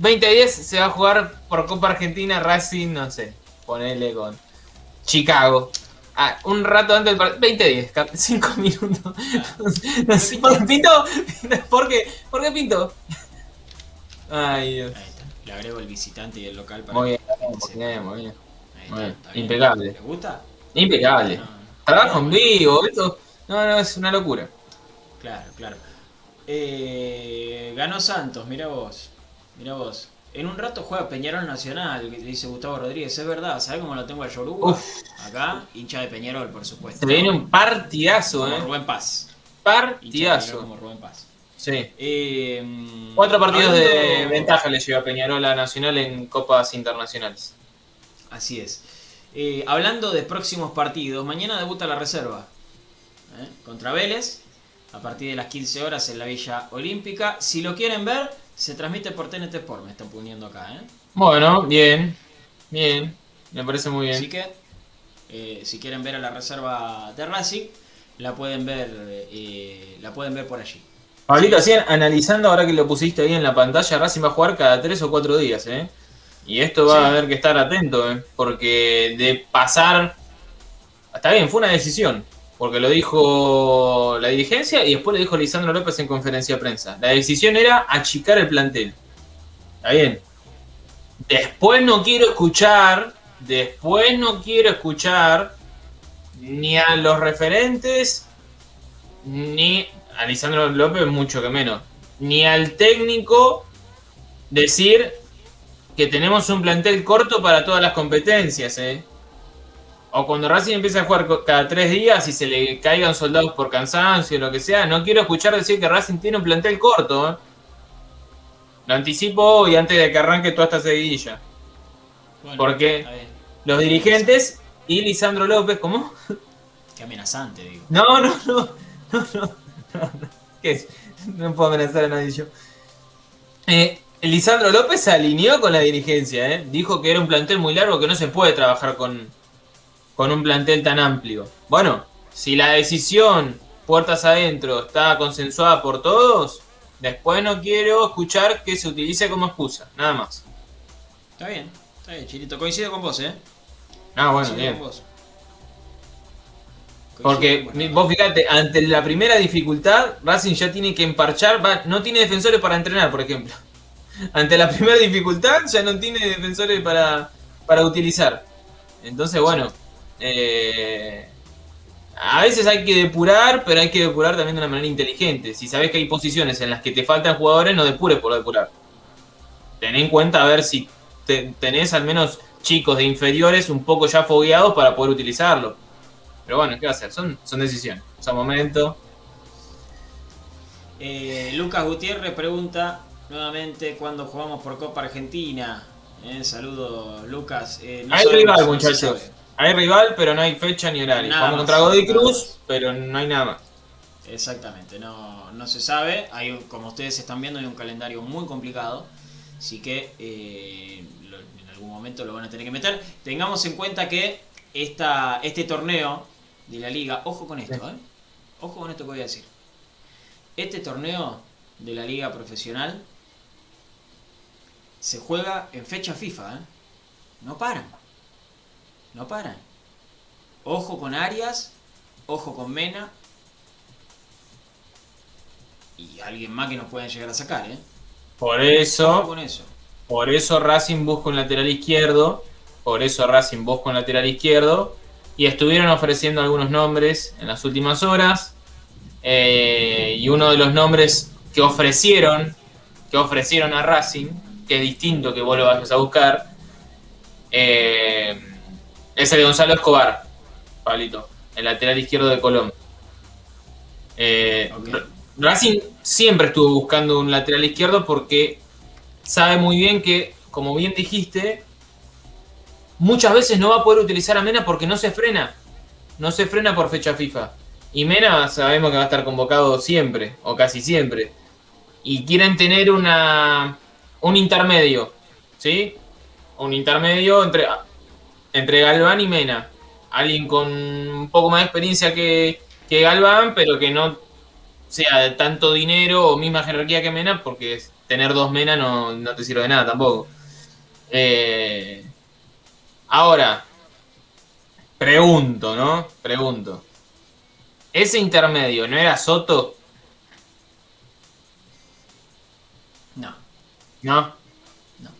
20-10 se va a jugar por Copa Argentina, Racing, no sé, ponele con Chicago. Ah, un rato antes del partido, 20-10, 5 minutos. No sé, ¿por qué pintó? [laughs] ¿Por qué? ¿Por qué pintó? Ay, Dios. Ahí está. Le agrego el visitante y el local para Muy bien, que muy bien, muy bien. Ahí muy bien. está bien. Impecable. ¿Te gusta? Impecable. No, Trabajo en vivo, esto. No, no, es una locura. Claro, claro. Eh, ganó Santos, mira vos. Mira vos. En un rato juega Peñarol Nacional, dice Gustavo Rodríguez. Es verdad, ¿sabes cómo lo tengo a Yoruba? Uf. Acá, hincha de Peñarol, por supuesto. Se viene un partidazo, Como eh. Rubén Paz. Partidazo. como Rubén Paz. Sí. Eh, Cuatro partidos de ventaja le lleva Peñarol a Nacional en copas internacionales. Así es. Eh, hablando de próximos partidos, mañana debuta la reserva ¿eh? contra Vélez a partir de las 15 horas en la Villa Olímpica. Si lo quieren ver, se transmite por TNT Sport, me están poniendo acá. ¿eh? Bueno, bien. Bien. Me parece muy Así bien. que, eh, si quieren ver a la reserva de Racing, la pueden ver, eh, la pueden ver por allí. Pablito, así analizando ahora que lo pusiste ahí en la pantalla, Racing va a jugar cada tres o cuatro días, ¿eh? Y esto va Sí. a haber que estar atento, ¿eh? Porque de pasar... Está bien, fue una decisión. Porque lo dijo la dirigencia y después lo dijo Lisandro López en conferencia de prensa. La decisión era achicar el plantel. Está bien. Después no quiero escuchar, después no quiero escuchar ni a los referentes, ni a Lisandro López, mucho que menos, ni al técnico decir que tenemos un plantel corto para todas las competencias, ¿eh? O cuando Racing empieza a jugar cada tres días y se le caigan soldados por cansancio o lo que sea, no quiero escuchar decir que Racing tiene un plantel corto. ¿eh? Lo anticipo hoy antes de que arranque toda esta seguidilla. Bueno, ¿Por qué? está bien. Los dirigentes y Lisandro López, ¿cómo? Qué amenazante, digo. No, no, no, no. [laughs] ¿Qué es? No puedo amenazar a nadie yo. Eh, Lisandro López se alineó con la dirigencia, ¿eh? Dijo que era un plantel muy largo, que no se puede trabajar con, con un plantel tan amplio. Bueno, si la decisión, puertas adentro, está consensuada por todos, después no quiero escuchar que se utilice como excusa, nada más. Está bien, está bien, Chilito. Coincido con vos, ¿eh? Ah, bueno, Coincido bien. con vos. Porque vos fíjate, ante la primera dificultad, Racing ya tiene que emparchar, va- no tiene defensores para entrenar, por ejemplo. [laughs] Ante la primera dificultad ya no tiene defensores para, para utilizar. Entonces, bueno, eh, a veces hay que depurar, pero hay que depurar también de una manera inteligente. Si sabes que hay posiciones en las que te faltan jugadores, no depures por depurar. Ten en cuenta a ver si te- tenés al menos chicos de inferiores un poco ya fogueados para poder utilizarlo. Pero bueno, ¿qué va a hacer? Son, son decisiones, son momentos. Eh, Lucas Gutiérrez pregunta nuevamente cuándo jugamos por Copa Argentina. Eh, saludo, Lucas. Eh, no hay rival, muchachos. Hay rival, pero no hay fecha ni horario. Vamos contra Godoy Cruz, pero no hay nada más. Exactamente, no, no se sabe. Hay, como ustedes están viendo, hay un calendario muy complicado. Así que eh, lo- en algún momento lo van a tener que meter. Tengamos en cuenta que esta, este torneo de la liga, ojo con esto, ¿eh? Ojo con esto que voy a decir. Este torneo de la liga profesional se juega en fecha FIFA, ¿eh? No paran. No paran. Ojo con Arias, ojo con Mena, y alguien más que nos pueden llegar a sacar, ¿eh? Por Ojo eso, con eso. por eso Racing busca un lateral izquierdo. Por eso Racing busca un lateral izquierdo. Y estuvieron ofreciendo algunos nombres en las últimas horas. Eh, y uno de los nombres que ofrecieron, que ofrecieron a Racing, que es distinto que vos lo vayas a buscar, eh, es el de Gonzalo Escobar, Pablito, el lateral izquierdo de Colón. Eh, Racing siempre estuvo buscando un lateral izquierdo porque sabe muy bien que, como bien dijiste, muchas veces no va a poder utilizar a Mena porque no se frena. No se frena por fecha FIFA. Y Mena sabemos que va a estar convocado siempre, o casi siempre. Y quieren tener una un intermedio, ¿sí? Un intermedio entre, entre Galván y Mena. Alguien con un poco más de experiencia que, que Galván, pero que no sea de tanto dinero o misma jerarquía que Mena, porque tener dos Mena no, no te sirve de nada tampoco. Eh, ahora, pregunto, ¿no? Pregunto. ¿Ese intermedio no era Soto? No. ¿No? No.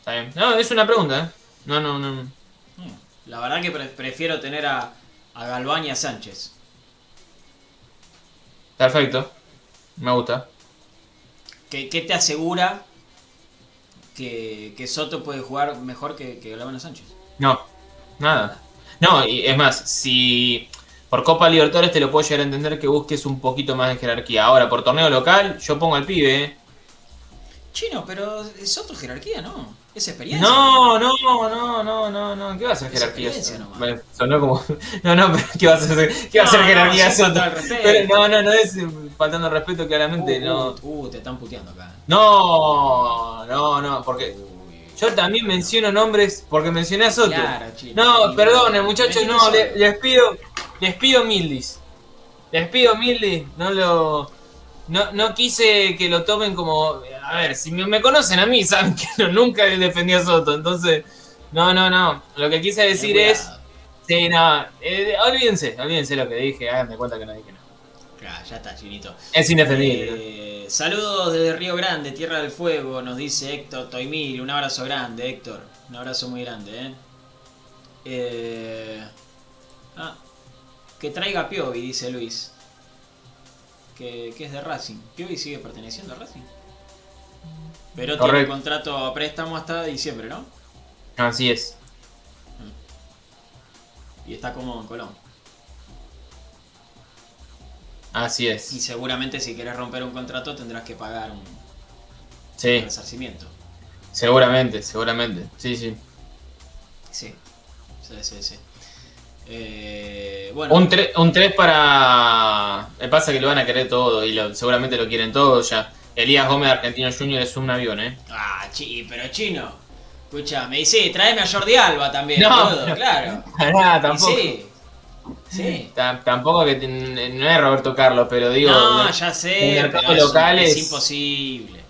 Está bien. No, es una pregunta, ¿eh? No, no, no. Mm. La verdad que pre- prefiero tener a, a Galván y a Sánchez. Perfecto. Me gusta. ¿Qué, qué te asegura que, que Soto puede jugar mejor que, que Sánchez? No, nada. No, y es más, si por Copa Libertadores te lo puedo llegar a entender que busques un poquito más de jerarquía. Ahora, por torneo local, yo pongo al pibe, ¿eh? Chino, pero es otra jerarquía, ¿no? Es experiencia. No, no, no, no, no, no. ¿Qué va a Es jerarquía? Bueno, sonó como. [laughs] No, no, pero ¿qué va a ser, qué va a No, no, jerarquía? Pero no, no, no es faltando al respeto, claramente, Uh, no. uh, uh, te están puteando acá. No, no, no, porque yo también menciono nombres porque mencioné a Soto. Claro. No, perdone, muchachos, no, solo. le- les pido, les pido mildis. Les pido mildis, no lo. No, no quise que lo tomen como. A ver, si me, conocen a mí, [laughs] saben que no- nunca defendí a Soto, entonces. No, no, no. Lo que quise decir es. cuidado. Sí, no. eh, olvídense, olvídense lo que dije, háganme cuenta que no dije nada. Claro, ya está, Chinito. Es indefendible. Eh, saludos desde Río Grande, Tierra del Fuego, nos dice Héctor Toimil. Un abrazo grande, Héctor. Un abrazo muy grande, ¿eh? Eh, ah, que traiga Piovi, dice Luis. Que, que es de Racing. Piovi sigue perteneciendo a Racing. Pero tiene contrato a préstamo hasta diciembre, ¿no? Así es. y está cómodo en Colón. Así Y es. seguramente si quieres romper un contrato tendrás que pagar un Sí, resarcimiento. seguramente, seguramente. Sí, sí. Sí, sí, sí, sí. Eh, bueno, Un 3 un tres para. Me pasa que lo van a querer todo y lo- seguramente lo quieren todo ya. Elías Gómez de Argentino Junior es un avión, ¿eh? Ah, chi, pero chino. Escuchame, y sí, tráeme a Jordi Alba también, No, no. claro. [laughs] Nada, tampoco. sí. Sí. Ta- Tampoco que no es Roberto Carlos, pero digo. no, ya sé. el mercado pero es- local es, es- imposible.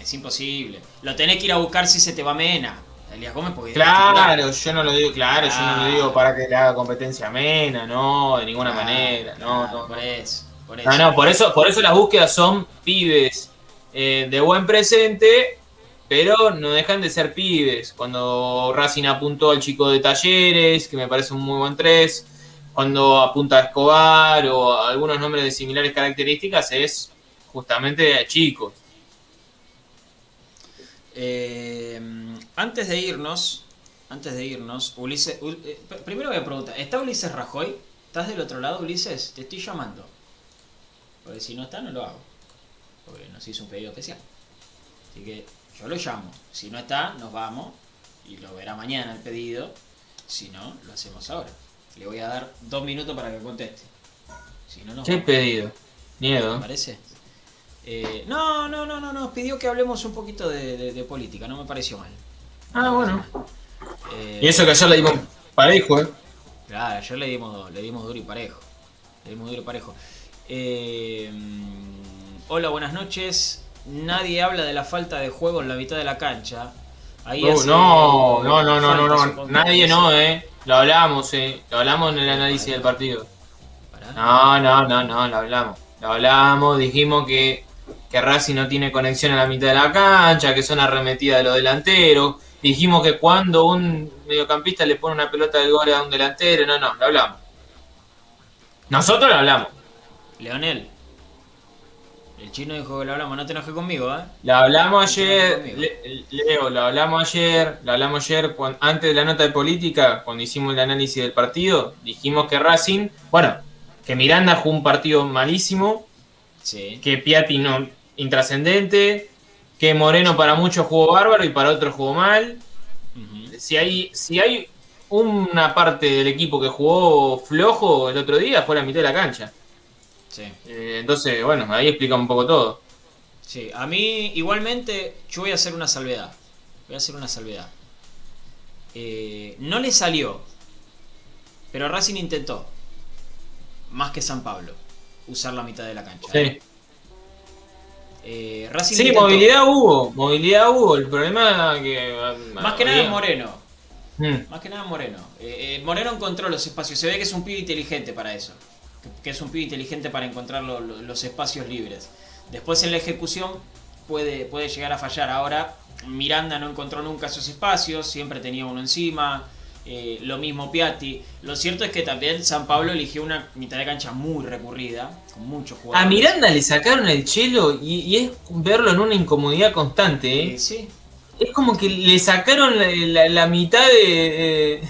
Es imposible. Lo tenés que ir a buscar si se te va Mena. Elías Gómez porque Claro, yo no lo digo, claro, yo no lo digo para que le haga competencia a Mena, no, de ninguna manera, no, Claro, no, Por eso, por eso. No, no, por eso, por eso las búsquedas son pibes eh, de buen presente, pero no dejan de ser pibes. Cuando Racing apuntó al chico de Talleres, que me parece un muy buen 3, cuando apunta a Escobar o a algunos nombres de similares características, es justamente a chicos. Eh, antes de irnos, antes de irnos, Ulises, Ul- eh, pr- primero voy a preguntar, ¿está Ulises Rajoy? ¿Estás del otro lado, Ulises? Te estoy llamando. Porque si no está, no lo hago. Porque nos hizo un pedido especial. Así que yo lo llamo. Si no está, nos vamos y lo verá mañana el pedido. Si no, lo hacemos ahora. Le voy a dar dos minutos para que conteste. Si no, no. ¿Qué pedido? Miedo. ¿Me parece? Eh, no, no, no, no, nos pidió que hablemos un poquito de, de- de política, no me pareció mal. Ah, bueno. Eh, Y eso que ayer le dimos parejo, ¿eh? Claro, ayer le dimos, le dimos duro y parejo. Le dimos duro y parejo. Eh, hola, buenas noches. Nadie habla de la falta de juego en la mitad de la cancha. Ahí No, hace no, no, no, no, no, no, nadie no, eh. Lo hablamos, eh. Lo hablamos en el análisis del partido. No, no, no, no, lo hablamos. Lo hablamos, dijimos que, que Racing no tiene conexión a la mitad de la cancha, que son arremetidas de los delanteros. Dijimos que cuando un mediocampista le pone una pelota de gol a un delantero, no, no, lo hablamos. Nosotros lo hablamos. Leonel. El chino dijo que lo hablamos, no te enojes conmigo, ¿eh? Lo hablamos ayer, Le- Leo, lo hablamos ayer, lo hablamos ayer antes de la nota de política, cuando hicimos el análisis del partido, dijimos que Racing, bueno, que Miranda jugó un partido malísimo, Sí. que Piatti no, intrascendente, que Moreno para muchos jugó bárbaro y para otros jugó mal. Si hay, si hay una parte del equipo que jugó flojo el otro día, fue la mitad de la cancha. Sí. Eh, entonces, bueno, ahí explica un poco todo. Sí, a mí igualmente yo voy a hacer una salvedad. Voy a hacer una salvedad. Eh, no le salió, pero Racing intentó, más que San Pablo, usar la mitad de la cancha. Sí. Eh, Racing Sí, intentó. movilidad hubo, movilidad hubo. El problema es que. Más que nada en Moreno. Mm, Más que nada Moreno. Eh, eh, Moreno encontró los espacios. Se ve que es un pibe inteligente para eso. Que, que es un pibe inteligente para encontrar lo- lo- los espacios libres. Después en la ejecución puede, puede llegar a fallar. Ahora Miranda no encontró nunca esos espacios. Siempre tenía uno encima. Eh, lo mismo Piatti. Lo cierto es que también San Pablo eligió una mitad de cancha muy recurrida. Con muchos A jugadores. Miranda le sacaron el chelo y, y es verlo en una incomodidad constante. ¿eh? Eh, sí. Es como que le sacaron la, la- la mitad de,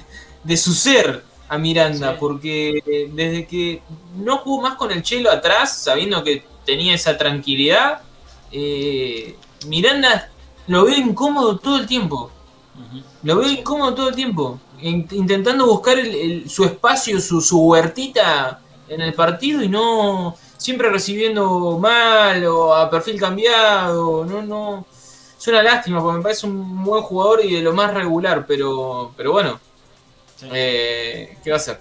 de- su ser a Miranda, Sí. porque eh, desde que no jugó más con el chelo atrás, sabiendo que tenía esa tranquilidad, eh, Miranda lo veo incómodo todo el tiempo. Lo veo incómodo todo el tiempo. In- intentando buscar el- el- su espacio, su, su huertita en el partido y no. Siempre recibiendo mal o a perfil cambiado. No, no. Es una lástima porque me parece un buen jugador y de lo más regular, pero, pero bueno, Sí. eh, ¿qué va a hacer?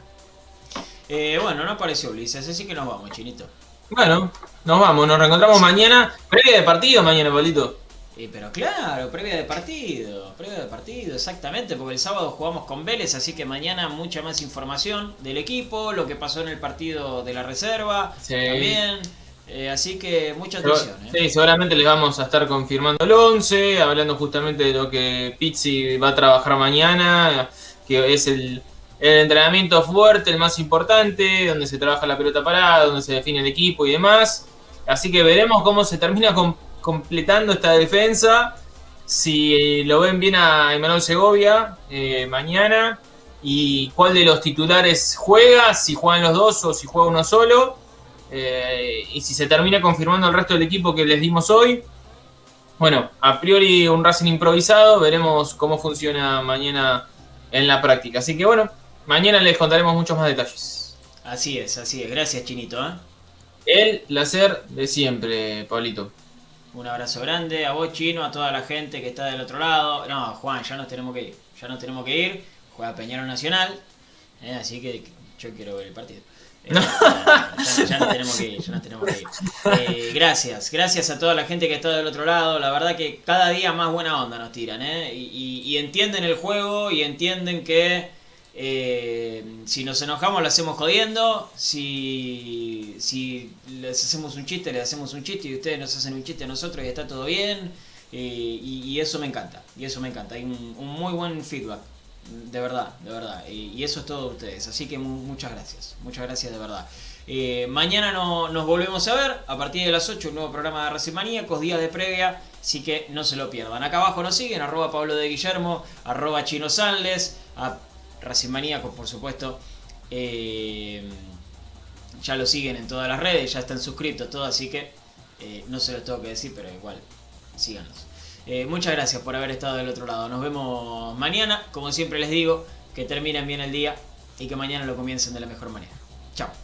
Eh, bueno, no apareció Ulises, así que nos vamos, chinito. Bueno, nos vamos, nos reencontramos mañana. Previa de partido mañana, Pablito. Eh, pero claro, previa de partido, previa de partido, exactamente, porque el sábado jugamos con Vélez, así que mañana mucha más información del equipo, lo que pasó en el partido de la reserva, Sí. también, eh, así que mucha Pero- atención. ¿eh? Sí, seguramente les vamos a estar confirmando el 11, hablando justamente de lo que Pizzi va a trabajar mañana, que es el, el entrenamiento fuerte, el más importante, donde se trabaja la pelota parada, donde se define el equipo y demás. Así que veremos cómo se termina com- completando esta defensa. Si lo ven bien a Emanuel Segovia eh, mañana. y cuál de los titulares juega, si juegan los dos o si juega uno solo. Eh, y si se termina confirmando el resto del equipo que les dimos hoy. Bueno, a priori un Racing improvisado, veremos cómo funciona mañana en la práctica. Así que bueno, mañana les contaremos muchos más detalles. Así es, así es. Gracias, Chinito. ¿eh? El placer de siempre, Pablito. Un abrazo grande a vos, Chino, a toda la gente que está del otro lado. No, Juan, ya nos tenemos que ir. Ya nos tenemos que ir. Juega Peñarol Nacional. ¿eh? así que yo quiero ver el partido. Eh, ya, nos tenemos que ir, ya nos tenemos que ir. Eh, gracias, gracias a toda la gente que está del otro lado. La verdad que cada día más buena onda nos tiran, ¿eh? y entienden el juego y entienden que eh, si nos enojamos lo hacemos jodiendo. Si, si les hacemos un chiste, les hacemos un chiste y ustedes nos hacen un chiste a nosotros y está todo bien. Eh, y, eso me encanta. Y eso me encanta. Hay un, muy buen feedback. De verdad, de verdad. Y, eso es todo de ustedes. Así que muchas gracias. Muchas gracias de verdad. Eh, mañana no, nos volvemos a ver a partir de las 8, un nuevo programa de Racing Maníacos, días de previa, así que no se lo pierdan. Acá abajo nos siguen, arroba Pablo de Guillermo, arroba Chino Sanles, a Racing Maníacos, por supuesto. Eh, ya lo siguen en todas las redes, ya están suscritos todos, así que eh, no se los tengo que decir, pero igual, síganos. Eh, muchas gracias por haber estado del otro lado. Nos vemos mañana, como siempre les digo, que terminen bien el día y que mañana lo comiencen de la mejor manera. Chao.